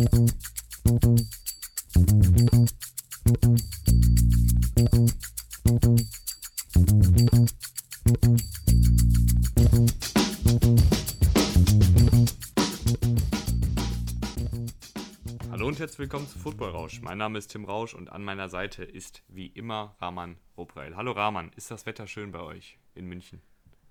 Hallo und herzlich willkommen zu Football Rausch. Mein Name ist Tim Rausch und an meiner Seite ist wie immer Rahman Robrail. Hallo Rahman, ist das Wetter schön bei euch in München?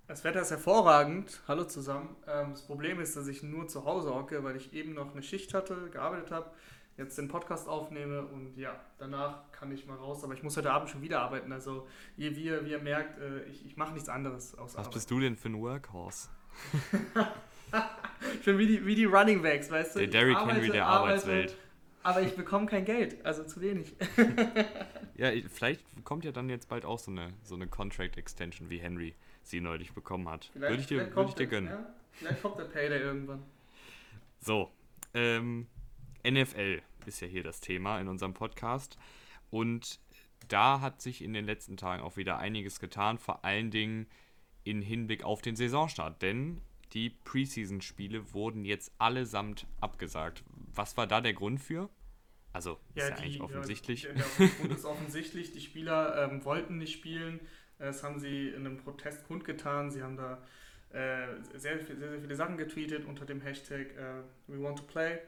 Das Wetter ist hervorragend. Hallo zusammen. Ähm, das Problem ist, dass ich nur zu Hause hocke, weil ich eben noch eine Schicht hatte, gearbeitet habe, jetzt den Podcast aufnehme und ja, danach kann ich mal raus. Aber ich muss heute Abend schon wieder arbeiten. Also wie, wie, ihr, wie ihr merkt, äh, ich, ich mache nichts anderes außer Was Arbeit. bist du denn für ein Workhorse? ich bin wie die, wie die Running Backs, weißt du? Der Derrick Henry der Arbeitswelt. Aber ich bekomme kein Geld, also zu wenig. ja, vielleicht kommt ja dann jetzt bald auch so eine, so eine Contract Extension wie Henry sie neulich bekommen hat. Vielleicht, würde ich dir, würde ich dir gönnen. Ja? Vielleicht kommt der Payday irgendwann. So, ähm, NFL ist ja hier das Thema in unserem Podcast. Und da hat sich in den letzten Tagen auch wieder einiges getan, vor allen Dingen in Hinblick auf den Saisonstart. Denn die Preseason-Spiele wurden jetzt allesamt abgesagt. Was war da der Grund für? Also, ja, ist ja die, eigentlich offensichtlich. Ja, der Grund ist offensichtlich. Die Spieler ähm, wollten nicht spielen. Das haben sie in einem Protest kundgetan. Sie haben da äh, sehr, sehr, sehr viele Sachen getweetet unter dem Hashtag äh, We Want to Play.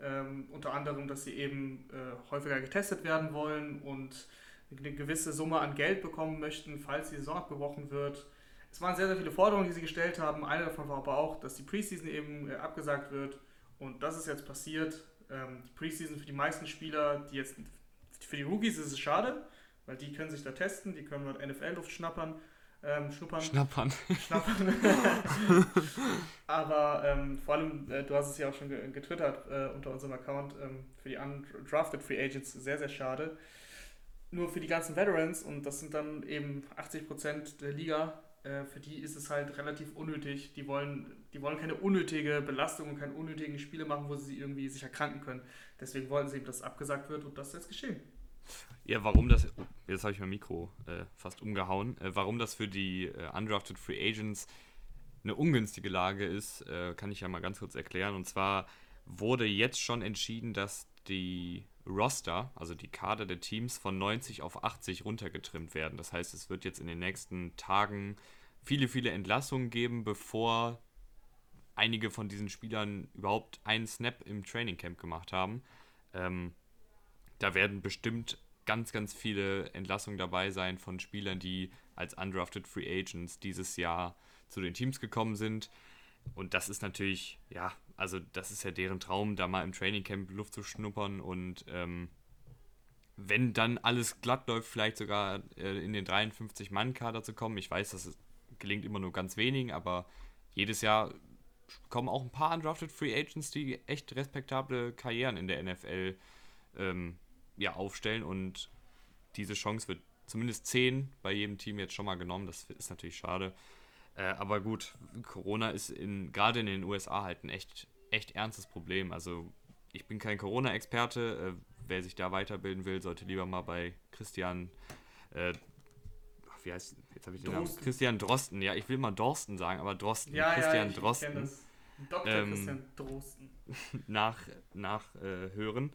Ähm, unter anderem, dass sie eben äh, häufiger getestet werden wollen und eine gewisse Summe an Geld bekommen möchten, falls die Saison abgebrochen wird. Es waren sehr, sehr viele Forderungen, die sie gestellt haben. Eine davon war aber auch, dass die Preseason eben äh, abgesagt wird. Und das ist jetzt passiert. Ähm, die Preseason für die meisten Spieler, die jetzt für die Rookies ist es schade, weil die können sich da testen, die können dort NFL-Luft schnappern. Ähm, schnuppern. Schnappern. Schnappern. Aber ähm, vor allem, äh, du hast es ja auch schon getwittert äh, unter unserem Account, ähm, für die undrafted Free Agents sehr, sehr schade. Nur für die ganzen Veterans, und das sind dann eben 80% der Liga, äh, für die ist es halt relativ unnötig. Die wollen, die wollen keine unnötige Belastung und keine unnötigen Spiele machen, wo sie irgendwie sich erkranken können. Deswegen wollten sie eben, dass es abgesagt wird und das ist jetzt geschehen. Ja, warum das, oh, jetzt habe ich mein Mikro äh, fast umgehauen, äh, warum das für die äh, Undrafted Free Agents eine ungünstige Lage ist, äh, kann ich ja mal ganz kurz erklären. Und zwar wurde jetzt schon entschieden, dass die Roster, also die Kader der Teams, von 90 auf 80 runtergetrimmt werden. Das heißt, es wird jetzt in den nächsten Tagen viele, viele Entlassungen geben, bevor einige von diesen Spielern überhaupt einen Snap im Training Camp gemacht haben. Ähm, da werden bestimmt ganz, ganz viele Entlassungen dabei sein von Spielern, die als undrafted Free Agents dieses Jahr zu den Teams gekommen sind. Und das ist natürlich, ja, also das ist ja deren Traum, da mal im Training Camp Luft zu schnuppern und ähm, wenn dann alles glatt läuft, vielleicht sogar äh, in den 53-Mann-Kader zu kommen. Ich weiß, das gelingt immer nur ganz wenigen, aber jedes Jahr kommen auch ein paar undrafted Free Agents, die echt respektable Karrieren in der NFL ähm, ja, aufstellen und diese Chance wird zumindest 10 bei jedem Team jetzt schon mal genommen. Das ist natürlich schade. Äh, aber gut, Corona ist in, gerade in den USA halt ein echt, echt ernstes Problem. Also ich bin kein Corona-Experte. Äh, wer sich da weiterbilden will, sollte lieber mal bei Christian, äh, wie heißt, jetzt habe ich den Namen, Christian Drosten. Ja, ich will mal Dorsten sagen, aber Drosten, ja, Christian ja, ich, Drosten. Ich Dr. Ähm, Christian Drosten. Nach, nach äh, hören.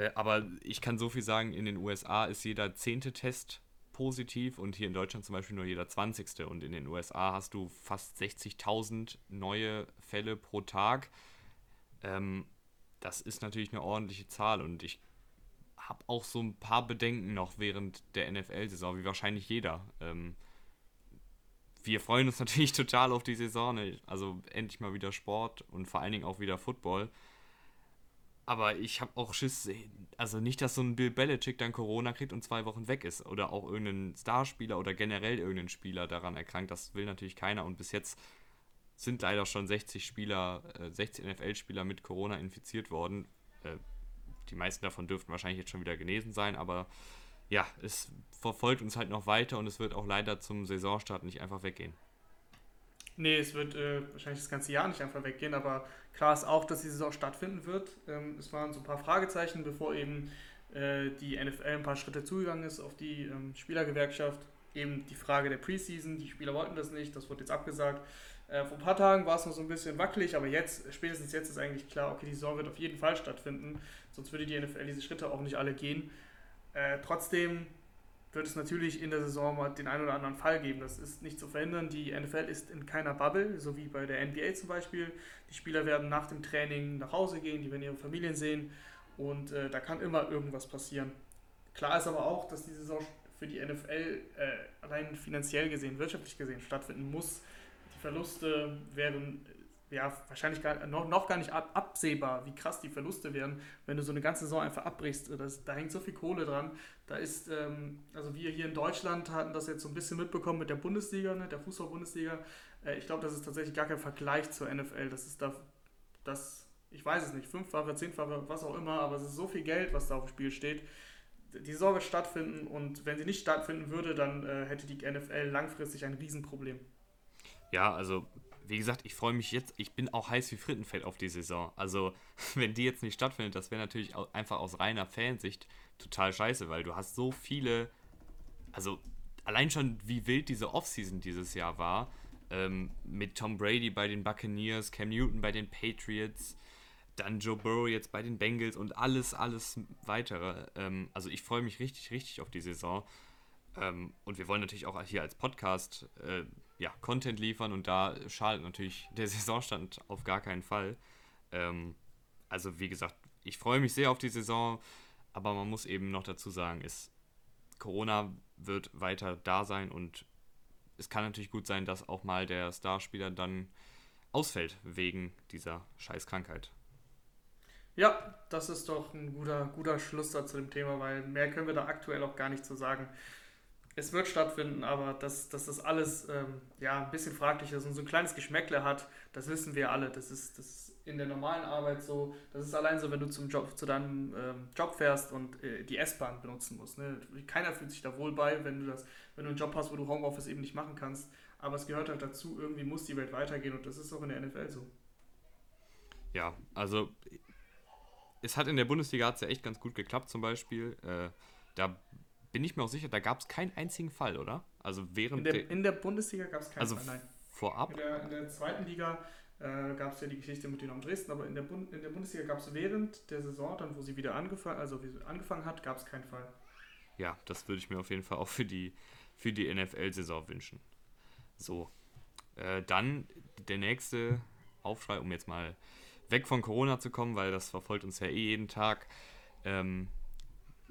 Äh, aber ich kann so viel sagen, in den USA ist jeder zehnte Test positiv und hier in Deutschland zum Beispiel nur jeder zwanzigste. Und in den USA hast du fast 60.000 neue Fälle pro Tag. Ähm, das ist natürlich eine ordentliche Zahl und ich habe auch so ein paar Bedenken noch während der NFL-Saison, wie wahrscheinlich jeder. Ähm, wir freuen uns natürlich total auf die Saison, ne? also endlich mal wieder Sport und vor allen Dingen auch wieder Football. Aber ich habe auch Schiss, also nicht, dass so ein Bill Belichick dann Corona kriegt und zwei Wochen weg ist. Oder auch irgendein Starspieler oder generell irgendein Spieler daran erkrankt. Das will natürlich keiner. Und bis jetzt sind leider schon 60 Spieler, äh, 60 NFL-Spieler mit Corona infiziert worden. Äh, die meisten davon dürften wahrscheinlich jetzt schon wieder genesen sein. Aber ja, es verfolgt uns halt noch weiter und es wird auch leider zum Saisonstart nicht einfach weggehen. Nee, es wird äh, wahrscheinlich das ganze Jahr nicht einfach weggehen, aber klar ist auch, dass die Saison stattfinden wird. Ähm, es waren so ein paar Fragezeichen, bevor eben äh, die NFL ein paar Schritte zugegangen ist auf die ähm, Spielergewerkschaft. Eben die Frage der Preseason, die Spieler wollten das nicht, das wurde jetzt abgesagt. Äh, vor ein paar Tagen war es noch so ein bisschen wackelig, aber jetzt, spätestens jetzt ist eigentlich klar, okay, die Saison wird auf jeden Fall stattfinden, sonst würde die NFL diese Schritte auch nicht alle gehen. Äh, trotzdem wird es natürlich in der Saison mal den einen oder anderen Fall geben. Das ist nicht zu verhindern. Die NFL ist in keiner Bubble, so wie bei der NBA zum Beispiel. Die Spieler werden nach dem Training nach Hause gehen, die werden ihre Familien sehen und äh, da kann immer irgendwas passieren. Klar ist aber auch, dass die Saison für die NFL äh, allein finanziell gesehen, wirtschaftlich gesehen stattfinden muss. Die Verluste wären ja, wahrscheinlich gar, noch, noch gar nicht ab, absehbar, wie krass die Verluste wären, wenn du so eine ganze Saison einfach abbrichst. Das, da hängt so viel Kohle dran. Da ist, ähm, also wir hier in Deutschland hatten das jetzt so ein bisschen mitbekommen mit der Bundesliga, ne, der Fußball-Bundesliga. Äh, ich glaube, das ist tatsächlich gar kein Vergleich zur NFL. Das ist da, das, ich weiß es nicht, fünffache, zehnfache, was auch immer, aber es ist so viel Geld, was da auf dem Spiel steht. Die Saison wird stattfinden und wenn sie nicht stattfinden würde, dann äh, hätte die NFL langfristig ein Riesenproblem. Ja, also wie gesagt, ich freue mich jetzt, ich bin auch heiß wie Frittenfett auf die Saison. Also, wenn die jetzt nicht stattfindet, das wäre natürlich einfach aus reiner Fansicht total scheiße, weil du hast so viele, also allein schon wie wild diese Offseason dieses Jahr war, ähm, mit Tom Brady bei den Buccaneers, Cam Newton bei den Patriots, dann Joe Burrow jetzt bei den Bengals und alles, alles weitere. Ähm, also ich freue mich richtig, richtig auf die Saison. Ähm, und wir wollen natürlich auch hier als Podcast äh, ja, Content liefern und da schadet natürlich der Saisonstand auf gar keinen Fall. Ähm, also wie gesagt, ich freue mich sehr auf die Saison, aber man muss eben noch dazu sagen, ist, Corona wird weiter da sein und es kann natürlich gut sein, dass auch mal der Starspieler dann ausfällt wegen dieser Scheißkrankheit. Ja, das ist doch ein guter, guter Schluss da zu dem Thema, weil mehr können wir da aktuell auch gar nicht zu sagen es wird stattfinden, aber dass, dass das alles ähm, ja, ein bisschen fraglich ist und so ein kleines Geschmäckle hat, das wissen wir alle. Das ist, das in der normalen Arbeit so. Das ist allein so, wenn du zum Job, zu deinem ähm, Job fährst und äh, die S-Bahn benutzen musst. Ne? Keiner fühlt sich da wohl bei, wenn du, das, wenn du einen Job hast, wo du Homeoffice eben nicht machen kannst. Aber es gehört halt dazu, irgendwie muss die Welt weitergehen und das ist auch in der NFL so. Ja, also es hat in der Bundesliga hat's ja echt ganz gut geklappt zum Beispiel. Äh, da bin ich mir auch sicher, da gab es keinen einzigen Fall, oder? Also während in der, in der Bundesliga gab es keinen also Fall, nein. Vorab? In der, in der zweiten Liga äh, gab es ja die Geschichte mit Dynamo Dresden, aber in der, Bund, in der Bundesliga gab es während der Saison, dann wo sie wieder angefangen, also angefangen hat, gab es keinen Fall. Ja, das würde ich mir auf jeden Fall auch für die, für die NFL-Saison wünschen. So, äh, dann der nächste Aufschrei, um jetzt mal weg von Corona zu kommen, weil das verfolgt uns ja eh jeden Tag. Ähm,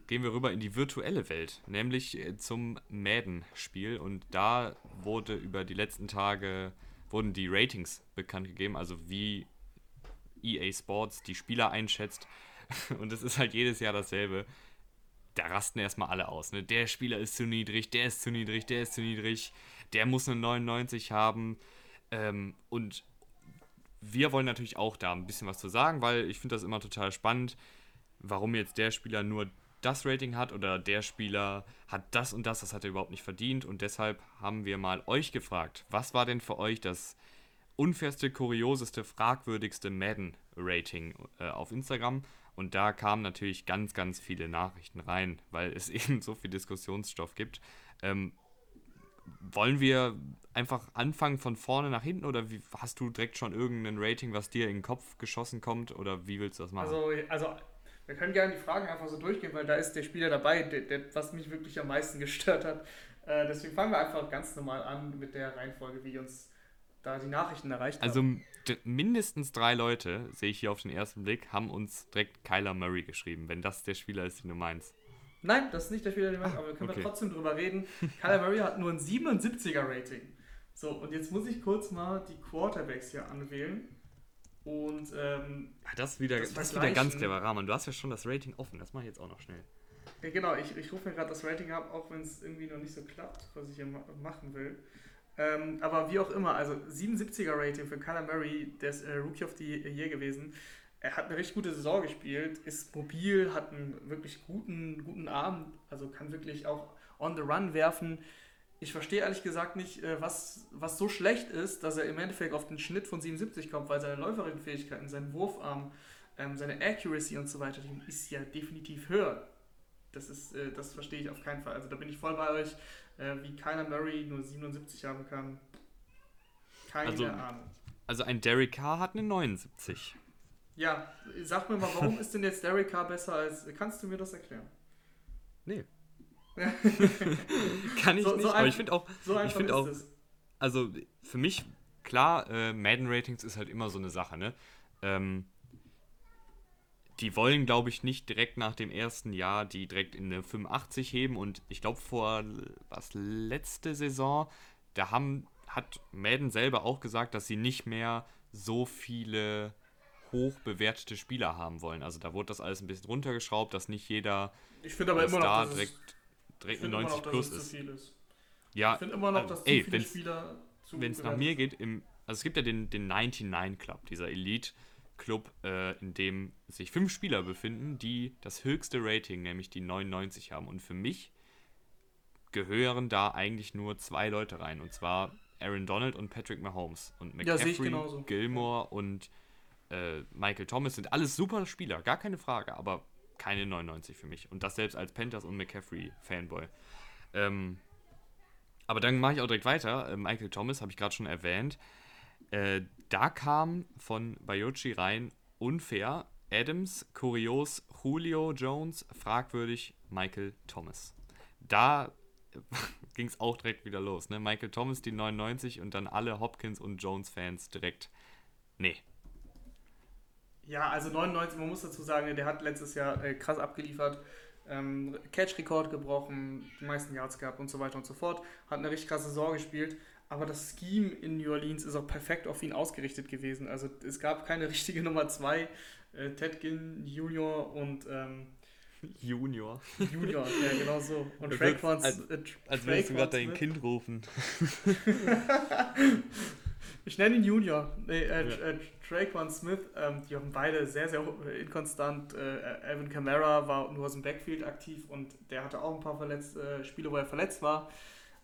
gehen wir rüber in die virtuelle Welt, nämlich äh, zum Madden-Spiel. Und da wurde über die letzten Tage wurden die Ratings bekannt gegeben, also wie EA Sports die Spieler einschätzt. Und es ist halt jedes Jahr dasselbe. Da rasten erstmal alle aus. Ne? Der Spieler ist zu niedrig, der ist zu niedrig, der ist zu niedrig, der muss eine 99 haben. Ähm, und wir wollen natürlich auch da ein bisschen was zu sagen, weil ich finde das immer total spannend, warum jetzt der Spieler nur das Rating hat oder der Spieler hat das und das, das hat er überhaupt nicht verdient. Und deshalb haben wir mal euch gefragt, was war denn für euch das unfairste, kurioseste, fragwürdigste Madden-Rating äh, auf Instagram? Und da kamen natürlich ganz, ganz viele Nachrichten rein, weil es eben so viel Diskussionsstoff gibt. Ähm, wollen wir einfach anfangen von vorne nach hinten oder wie, hast du direkt schon irgendein Rating, was dir in den Kopf geschossen kommt oder wie willst du das machen? Also, also wir können gerne die Fragen einfach so durchgehen, weil da ist der Spieler dabei, der, der, was mich wirklich am meisten gestört hat. Äh, deswegen fangen wir einfach ganz normal an mit der Reihenfolge, wie uns da die Nachrichten erreicht also, haben. Also mindestens drei Leute, sehe ich hier auf den ersten Blick, haben uns direkt Kyler Murray geschrieben, wenn das der Spieler ist, den du meinst. Nein, das ist nicht der Spieler, den du meinst, aber wir können okay. trotzdem drüber reden. Kyler Murray hat nur ein 77er Rating. So, und jetzt muss ich kurz mal die Quarterbacks hier anwählen. Und ähm, das ist wieder, das, das wieder ganz clever, Rahman. Du hast ja schon das Rating offen. Das mache ich jetzt auch noch schnell. Ja, genau, ich, ich rufe mir gerade das Rating ab, auch wenn es irgendwie noch nicht so klappt, was ich hier ma machen will. Ähm, aber wie auch immer, also 77er Rating für Kyler Murray, der ist äh, Rookie of the Year gewesen. Er hat eine richtig gute Saison gespielt, ist mobil, hat einen wirklich guten, guten Arm, also kann wirklich auch on the run werfen ich verstehe ehrlich gesagt nicht, äh, was, was so schlecht ist, dass er im Endeffekt auf den Schnitt von 77 kommt, weil seine läuferischen Fähigkeiten, sein Wurfarm, ähm, seine Accuracy und so weiter, die ist ja definitiv höher. Das, ist, äh, das verstehe ich auf keinen Fall. Also da bin ich voll bei euch, äh, wie keiner Murray nur 77 haben kann. Keine Also- Ahnung. Also ein Derek Carr hat eine 79. Ja, sag mir mal, warum ist denn jetzt Derek Carr besser als. Kannst du mir das erklären? Nee. Kann ich So- so nicht, aber ein- ich finde auch, So einfach find ist auch- es. also für mich, klar, äh, Madden-Ratings ist halt immer so eine Sache, ne? Ähm, die wollen, glaube ich, nicht direkt nach dem ersten Jahr die direkt in eine 85 heben und ich glaube vor, was, letzte Saison, da haben, hat Madden selber auch gesagt, dass sie nicht mehr so viele hoch bewertete Spieler haben wollen. Also da wurde das alles ein bisschen runtergeschraubt, dass nicht jeder Ich finde aber dass immer noch, direkt, ich direkt eine immer 90 noch, plus ist. zu viel ist. Ja, Ich finde immer noch, also, dass zu ey, viele wenn's- Spieler zu wenn es nach mir geht, im, also es gibt ja den, den 99 Club, dieser Elite-Club, äh, in dem sich fünf Spieler befinden, die das höchste Rating, nämlich die 99 haben. Und für mich gehören da eigentlich nur zwei Leute rein, und zwar Aaron Donald und Patrick Mahomes. Und Ja, McCaffrey, genauso. Gilmore und äh, Michael Thomas sind alles super Spieler, gar keine Frage, aber keine 99 für mich. Und das selbst als Panthers und McCaffrey-Fanboy. Ähm, aber dann mache ich auch direkt weiter. Äh, Michael Thomas habe ich gerade schon erwähnt. Äh, da kam von Bayochi rein unfair Adams, kurios Julio Jones, fragwürdig Michael Thomas. Da ging es auch direkt wieder los. Ne? Michael Thomas die 99 und dann alle Hopkins und Jones-Fans direkt. Nee. Ja, also 99, man muss dazu sagen, der hat letztes Jahr äh, krass abgeliefert. Ähm, Catch-Rekord gebrochen, die meisten Yards gehabt und so weiter und so fort. Hat eine richtig krasse Saison gespielt. Aber das Scheme in New Orleans ist auch perfekt auf ihn ausgerichtet gewesen. Also es gab keine richtige Nummer 2. Äh, Ted Ginn Junior und ähm, Junior. Junior, ja genau so. Und Das Traquan als- äh, Als würdest du gerade dein Smith. Kind rufen. Ich nenne ihn Junior. Nee, äh, Ja. äh, Traquan Smith, ähm, die haben beide sehr, sehr äh, inkonstant. Äh, Alvin Kamara war nur aus dem Backfield aktiv und der hatte auch ein paar verletzt, äh, Spiele, wo er verletzt war.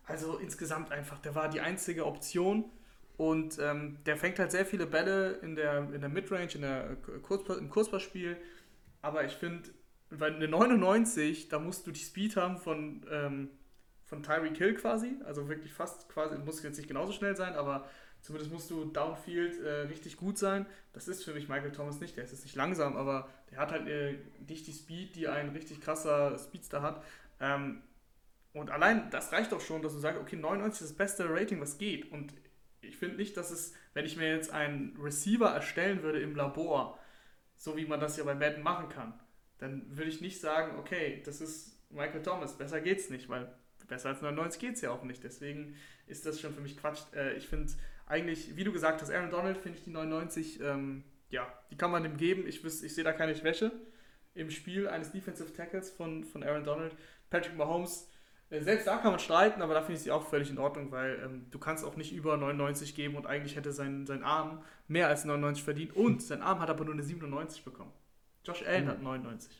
Also insgesamt einfach, der war die einzige Option und ähm, der fängt halt sehr viele Bälle in der, in der Midrange, in der Kurzpa im Kurzpassspiel. Aber ich finde, weil eine 99, da musst du die Speed haben von, ähm, von Tyreek Hill quasi. Also wirklich fast quasi, muss jetzt nicht genauso schnell sein, aber zumindest musst du downfield äh, richtig gut sein. Das ist für mich Michael Thomas nicht. Der ist jetzt nicht langsam, aber der hat halt äh, nicht die Speed, die ein richtig krasser Speedster hat. Ähm, und allein das reicht doch schon, dass du sagst, okay, 99 ist das beste Rating, was geht. Und ich finde nicht, dass es, wenn ich mir jetzt einen Receiver erstellen würde im Labor, so wie man das ja bei Madden machen kann, dann würde ich nicht sagen, okay, das ist Michael Thomas, besser geht's nicht, weil besser als 99 geht's ja auch nicht. Deswegen ist das schon für mich Quatsch. Äh, ich finde eigentlich, wie du gesagt hast, Aaron Donald finde ich die 99, ähm, ja, die kann man dem geben. Ich, wüs- ich sehe da keine Schwäche im Spiel eines Defensive Tackles von, von Aaron Donald. Patrick Mahomes, äh, selbst da kann man streiten, aber da finde ich sie auch völlig in Ordnung, weil ähm, du kannst auch nicht über 99 geben und eigentlich hätte sein, sein Arm mehr als 99 verdient und sein Arm hat aber nur eine 97 bekommen. Josh Allen Mhm. hat 99.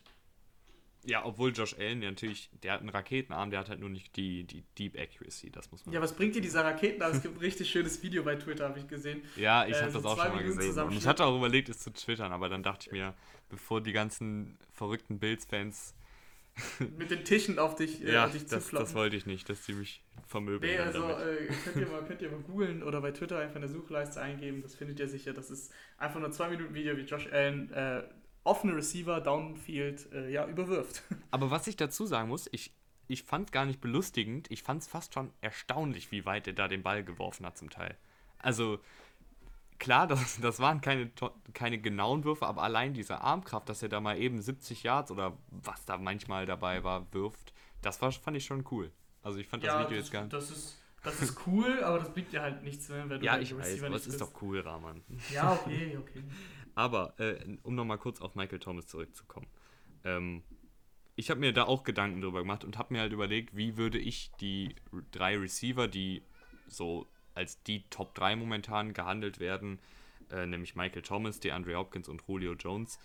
Ja, obwohl Josh Allen der natürlich, der hat einen Raketenarm, der hat halt nur nicht die, die Deep Accuracy, das muss man. Ja, was bringt dir dieser Raketen? Es gibt ein richtig schönes Video bei Twitter, habe ich gesehen. Ja, ich Äh, habe so das auch schon mal Minuten gesehen. Und ich hatte auch überlegt, es zu twittern, aber dann dachte ich mir, bevor die ganzen verrückten Bills-Fans. Mit den Tischen auf dich, äh, ja, auf dich das, das wollte ich nicht, dass die mich vermöbeln. Nee, also äh, könnt, ihr mal, könnt ihr mal googeln oder bei Twitter einfach in der Suchleiste eingeben, das findet ihr sicher. Das ist einfach nur zwei Minuten Video, wie Josh Allen äh, offene Receiver Downfield äh, ja, überwirft. Aber was ich dazu sagen muss, ich, ich fand es gar nicht belustigend, ich fand es fast schon erstaunlich, wie weit er da den Ball geworfen hat zum Teil. Also, klar, das, das waren keine, keine genauen Würfe, aber allein diese Armkraft, dass er da mal eben 70 Yards oder was da manchmal dabei war, wirft, das war, fand ich schon cool. Also ich fand das Video jetzt gar nicht. das ist, das ist cool, aber das bringt dir halt nichts, wenn du Ja, halt ich weiß, aber nicht es ist doch cool, Rahman. Ja, okay, okay. Aber, äh, um nochmal kurz auf Michael Thomas zurückzukommen. Ähm, ich habe mir da auch Gedanken drüber gemacht und habe mir halt überlegt, wie würde ich die drei Receiver, die so als die Top 3 momentan gehandelt werden, äh, nämlich Michael Thomas, DeAndre Hopkins und Julio Jones,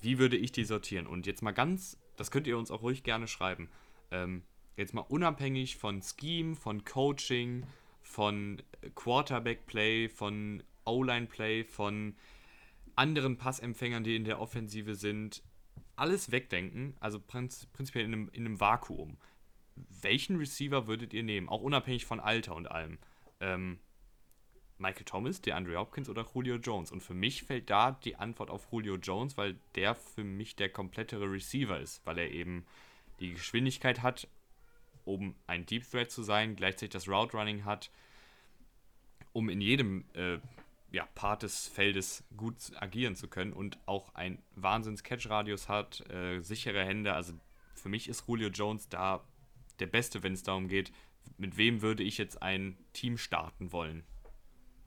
wie würde ich die sortieren? Und jetzt mal ganz, das könnt ihr uns auch ruhig gerne schreiben, ähm, jetzt mal unabhängig von Scheme, von Coaching, von Quarterback-Play, von O-Line-Play, von anderen Passempfängern, die in der Offensive sind, alles wegdenken, also prinz, prinzipiell in einem, in einem Vakuum. Welchen Receiver würdet ihr nehmen? Auch unabhängig von Alter und allem. Ähm, Michael Thomas, der Andre Hopkins oder Julio Jones. Und für mich fällt da die Antwort auf Julio Jones, weil der für mich der komplettere Receiver ist, weil er eben die Geschwindigkeit hat, um ein Deep Threat zu sein, gleichzeitig das Route Running hat, um in jedem äh, ja, Part des Feldes gut agieren zu können und auch ein Wahnsinns-Catch-Radius hat, äh, sichere Hände. Also für mich ist Julio Jones da der Beste, wenn es darum geht, mit wem würde ich jetzt ein Team starten wollen.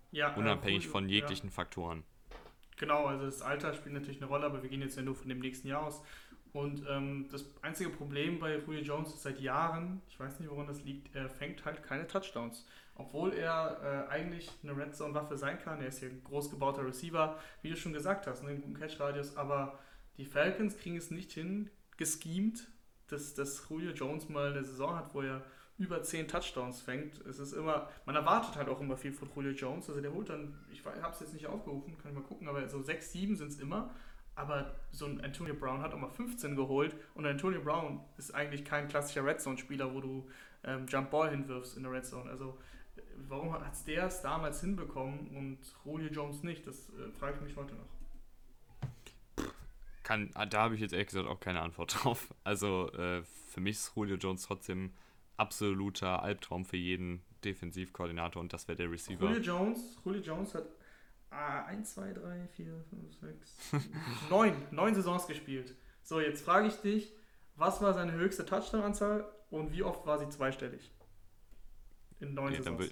Ja, äh, Unabhängig äh, von jeglichen ja. Faktoren. Genau, also das Alter spielt natürlich eine Rolle, aber wir gehen jetzt ja nur von dem nächsten Jahr aus. Und ähm, das einzige Problem bei Julio Jones ist seit Jahren, ich weiß nicht, woran das liegt, er fängt halt keine Touchdowns. Obwohl er äh, eigentlich eine Red Zone-Waffe sein kann. Er ist hier ein groß gebauter Receiver, wie du schon gesagt hast, einen guten Catch-Radius. Aber die Falcons kriegen es nicht hin, geschemt, dass, dass Julio Jones mal eine Saison hat, wo er über 10 Touchdowns fängt. Es ist immer, man erwartet halt auch immer viel von Julio Jones. Also der holt dann, ich habe es jetzt nicht aufgerufen, kann ich mal gucken, aber so 6, 7 sind es immer. Aber so ein Antonio Brown hat auch mal 15 geholt und Antonio Brown ist eigentlich kein klassischer Red Zone-Spieler, wo du ähm, Jump Ball hinwirfst in der Red Zone. Also warum hat es der es damals hinbekommen und Julio Jones nicht? Das äh, frage ich mich heute noch. Kann, ah, da habe ich jetzt ehrlich gesagt auch keine Antwort drauf. Also äh, für mich ist Julio Jones trotzdem absoluter Albtraum für jeden Defensivkoordinator und das wäre der Receiver. Julio Jones, Julio Jones hat 1, 2, 3, 4, 5, 6, 9, 9 Saisons gespielt. So, jetzt frage ich dich, was war seine höchste Touchdown-Anzahl und wie oft war sie zweistellig? In neun ja, Saisons. Will,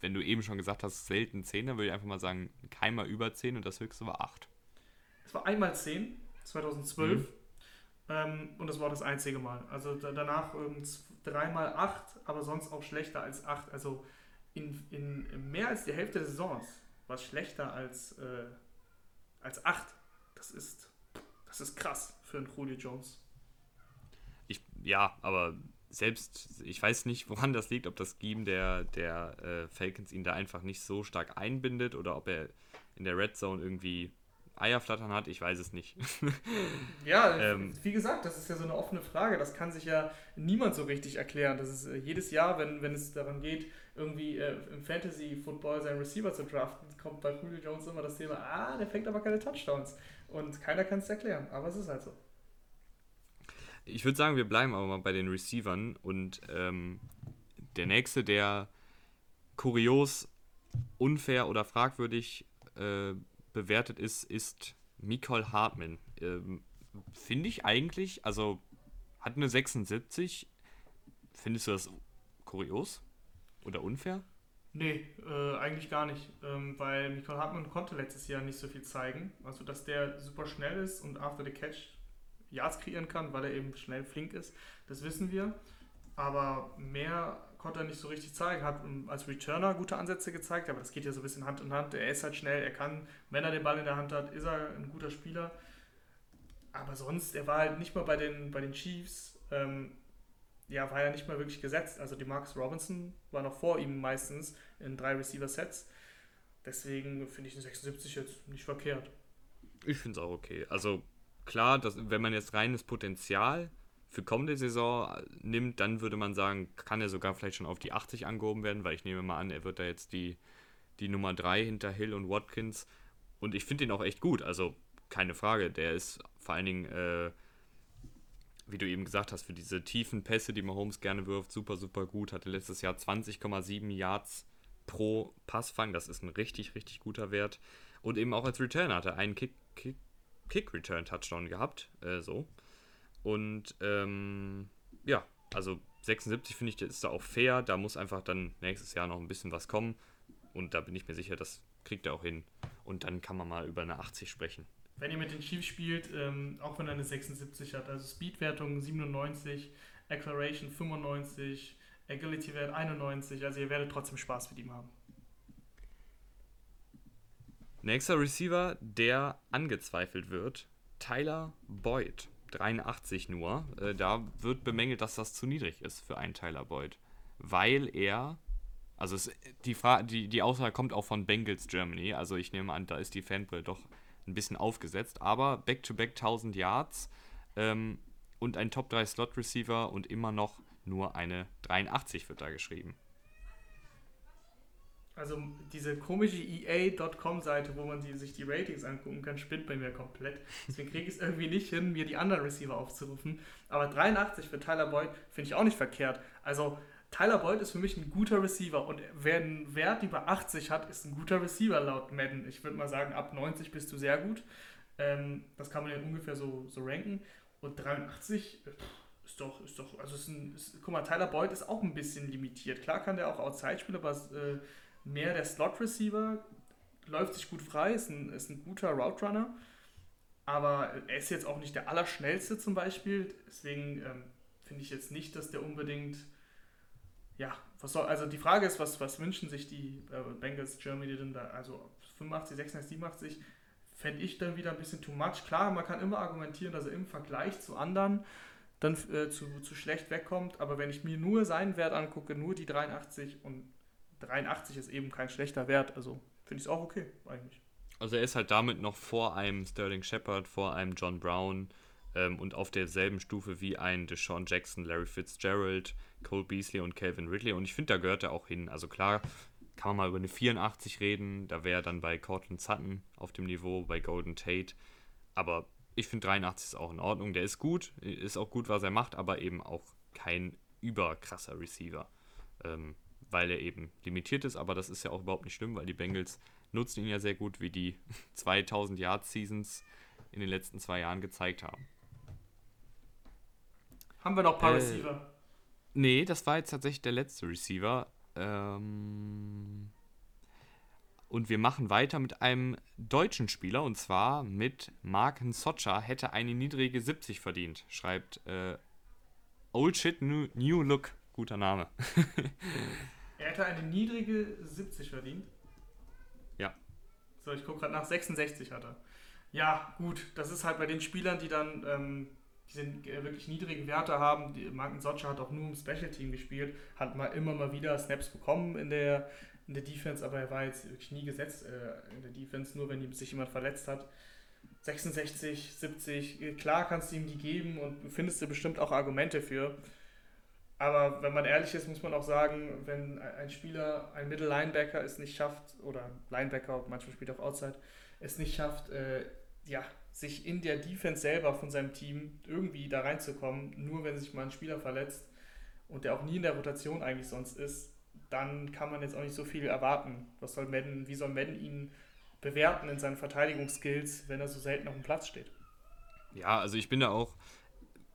wenn du eben schon gesagt hast, selten 10, dann würde ich einfach mal sagen, keinmal über 10 und das höchste war 8. Es war einmal 10, 2012. Mhm. Ähm, und das war das einzige Mal. Also da, danach ähm, dreimal 8, aber sonst auch schlechter als 8. Also in, in mehr als die Hälfte der Saisons was schlechter als, äh, als 8. Das ist, das ist krass für einen Julio Jones. Ich, ja, aber selbst, ich weiß nicht, woran das liegt, ob das Scheme der, der äh, Falcons ihn da einfach nicht so stark einbindet oder ob er in der Red Zone irgendwie Eierflattern hat, ich weiß es nicht. ja, ähm, wie gesagt, das ist ja so eine offene Frage. Das kann sich ja niemand so richtig erklären. Das ist äh, jedes Jahr, wenn, wenn es daran geht, irgendwie äh, im Fantasy-Football seinen Receiver zu draften, kommt bei Julio Jones immer das Thema, ah, der fängt aber keine Touchdowns. Und keiner kann es erklären, aber es ist halt so. Ich würde sagen, wir bleiben aber mal bei den Receivern und ähm, der nächste, der kurios, unfair oder fragwürdig äh, bewertet ist, ist Nicole Hartman. Ähm, Finde ich eigentlich, also hat eine 76. Findest du das kurios? Oder unfair? Nee, äh, eigentlich gar nicht, ähm, weil Nicole Hartmann konnte letztes Jahr nicht so viel zeigen. Also, dass der super schnell ist und after the catch Yards kreieren kann, weil er eben schnell flink ist, das wissen wir. Aber mehr konnte er nicht so richtig zeigen. Hat als Returner gute Ansätze gezeigt, aber das geht ja so ein bisschen Hand in Hand. Er ist halt schnell, er kann, wenn er den Ball in der Hand hat, ist er ein guter Spieler. Aber sonst, er war halt nicht mal bei den, bei den Chiefs ähm, ja, war ja nicht mal wirklich gesetzt. Also die Marcus Robinson war noch vor ihm meistens in drei Receiver-Sets. Deswegen finde ich den 76 jetzt nicht verkehrt. Ich finde es auch okay. Also klar, dass, wenn man jetzt reines Potenzial für kommende Saison nimmt, dann würde man sagen, kann er sogar vielleicht schon auf die 80 angehoben werden, weil ich nehme mal an, er wird da jetzt die, die Nummer 3 hinter Hill und Watkins. Und ich finde ihn auch echt gut. Also keine Frage. Der ist vor allen Dingen äh, wie du eben gesagt hast, für diese tiefen Pässe, die Mahomes gerne wirft, super, super gut. Hatte letztes Jahr 20,7 Yards pro Passfang. Das ist ein richtig, richtig guter Wert. Und eben auch als Returner hat er einen Kick-Return-Touchdown Kick, Kick gehabt. Äh, so. Und ähm, ja, also 76 finde ich, ist da auch fair. Da muss einfach dann nächstes Jahr noch ein bisschen was kommen. Und da bin ich mir sicher, das kriegt er auch hin. Und dann kann man mal über eine 80 sprechen wenn ihr mit den Chiefs spielt, ähm, auch wenn er eine 76 hat, also Speedwertung 97, Acceleration 95, Agility-Wert 91, also ihr werdet trotzdem Spaß mit ihm haben. Nächster Receiver, der angezweifelt wird, Tyler Boyd, 83 nur. Äh, da wird bemängelt, dass das zu niedrig ist für einen Tyler Boyd, weil er also es, die, Fra die, die Aussage kommt auch von Bengals Germany. Also ich nehme an, da ist die Fanbrille doch ein bisschen aufgesetzt. Aber Back-to-Back -back 1000 Yards ähm, und ein Top 3 Slot Receiver und immer noch nur eine 83 wird da geschrieben. Also diese komische EA.com-Seite, wo man sich die Ratings angucken kann, spinnt bei mir komplett. Deswegen kriege ich es irgendwie nicht hin, mir die anderen Receiver aufzurufen. Aber 83 für Tyler Boyd finde ich auch nicht verkehrt. Also Tyler Boyd ist für mich ein guter Receiver und wer einen Wert über 80 hat, ist ein guter Receiver laut Madden. Ich würde mal sagen, ab 90 bist du sehr gut. Ähm, das kann man ja ungefähr so, so ranken. Und 83 ist doch, ist doch, also ist ein, ist, guck mal, Tyler Boyd ist auch ein bisschen limitiert. Klar kann der auch Outside spielen, aber äh, mehr der Slot-Receiver, läuft sich gut frei, ist ein, ist ein guter Route Runner. Aber er ist jetzt auch nicht der Allerschnellste zum Beispiel. Deswegen ähm, finde ich jetzt nicht, dass der unbedingt ja, soll, also die Frage ist, was, was wünschen sich die äh, Bengals Germany denn da? Also 85, 86, 87 fände ich dann wieder ein bisschen too much. Klar, man kann immer argumentieren, dass er im Vergleich zu anderen dann äh, zu, zu schlecht wegkommt, aber wenn ich mir nur seinen Wert angucke, nur die 83 und 83 ist eben kein schlechter Wert, also finde ich es auch okay eigentlich. Also er ist halt damit noch vor einem Sterling Shepard, vor einem John Brown ähm, und auf derselben Stufe wie ein Deshaun Jackson, Larry Fitzgerald, Cole Beasley und Calvin Ridley. Und ich finde, da gehört er auch hin. Also klar, kann man mal über eine 84 reden. Da wäre er dann bei Cortland Sutton auf dem Niveau, bei Golden Tate. Aber ich finde 83 ist auch in Ordnung. Der ist gut, ist auch gut, was er macht, aber eben auch kein überkrasser Receiver. Ähm, weil er eben limitiert ist, aber das ist ja auch überhaupt nicht schlimm, weil die Bengals nutzen ihn ja sehr gut, wie die 2000 Yard Seasons in den letzten zwei Jahren gezeigt haben. Haben wir noch ein paar äh, Receiver? Nee, das war jetzt tatsächlich der letzte Receiver. Ähm und wir machen weiter mit einem deutschen Spieler und zwar mit Marken Socha. Hätte eine niedrige 70 verdient, schreibt äh, Old Shit New, New Look. Guter Name. er hätte eine niedrige 70 verdient? Ja. So, ich gucke gerade nach. 66 hat er. Ja, gut. Das ist halt bei den Spielern, die dann ähm, diese äh, wirklich niedrigen Werte haben. Die Marken Socha hat auch nur im Special Team gespielt, hat mal immer mal wieder Snaps bekommen in der, in der Defense, aber er war jetzt wirklich nie gesetzt äh, in der Defense, nur wenn sich jemand verletzt hat. 66, 70, äh, klar kannst du ihm die geben und findest du bestimmt auch Argumente für. Aber wenn man ehrlich ist, muss man auch sagen, wenn ein Spieler, ein Middle Linebacker es nicht schafft, oder Linebacker, manchmal spielt auch Outside, es nicht schafft, äh, ja, sich in der Defense selber von seinem Team irgendwie da reinzukommen, nur wenn sich mal ein Spieler verletzt und der auch nie in der Rotation eigentlich sonst ist, dann kann man jetzt auch nicht so viel erwarten. Was soll Madden, wie soll Madden ihn bewerten in seinen Verteidigungsskills, wenn er so selten auf dem Platz steht? Ja, also ich bin da auch,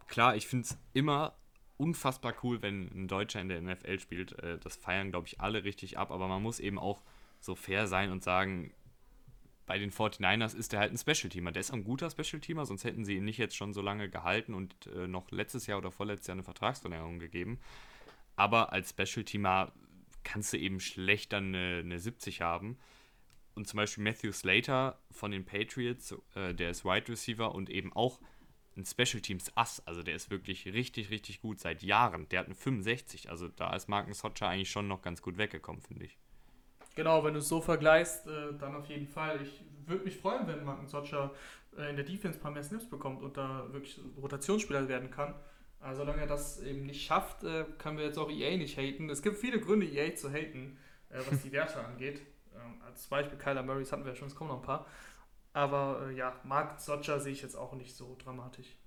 klar, ich finde es immer unfassbar cool, wenn ein Deutscher in der NFL spielt. Äh, das feiern, glaube ich, alle richtig ab, aber man muss eben auch so fair sein und sagen, bei den 49ers ist er halt ein Special-Teamer. Der ist ein guter Special-Teamer, sonst hätten sie ihn nicht jetzt schon so lange gehalten und äh, noch letztes Jahr oder vorletztes Jahr eine Vertragsverlängerung gegeben. Aber als Special-Teamer kannst du eben schlechter eine, eine 70 haben. Und zum Beispiel Matthew Slater von den Patriots, äh, der ist Wide Receiver und eben auch ein Special Teams Ass. Also der ist wirklich richtig, richtig gut seit Jahren. Der hat einen 65. Also da ist Marcus Hodger eigentlich schon noch ganz gut weggekommen, finde ich. Genau, wenn du es so vergleichst, äh, dann auf jeden Fall. Ich würde mich freuen, wenn Martin Socha äh, in der Defense ein paar mehr Snaps bekommt und da wirklich Rotationsspieler werden kann. Also solange er das eben nicht schafft, äh, können wir jetzt auch EA nicht haten. Es gibt viele Gründe, EA zu haten, äh, was die Werte angeht. Ähm, als Beispiel Kyler Murray, das hatten wir ja schon, es kommen noch ein paar. Aber äh, ja, Mark Socha sehe ich jetzt auch nicht so dramatisch.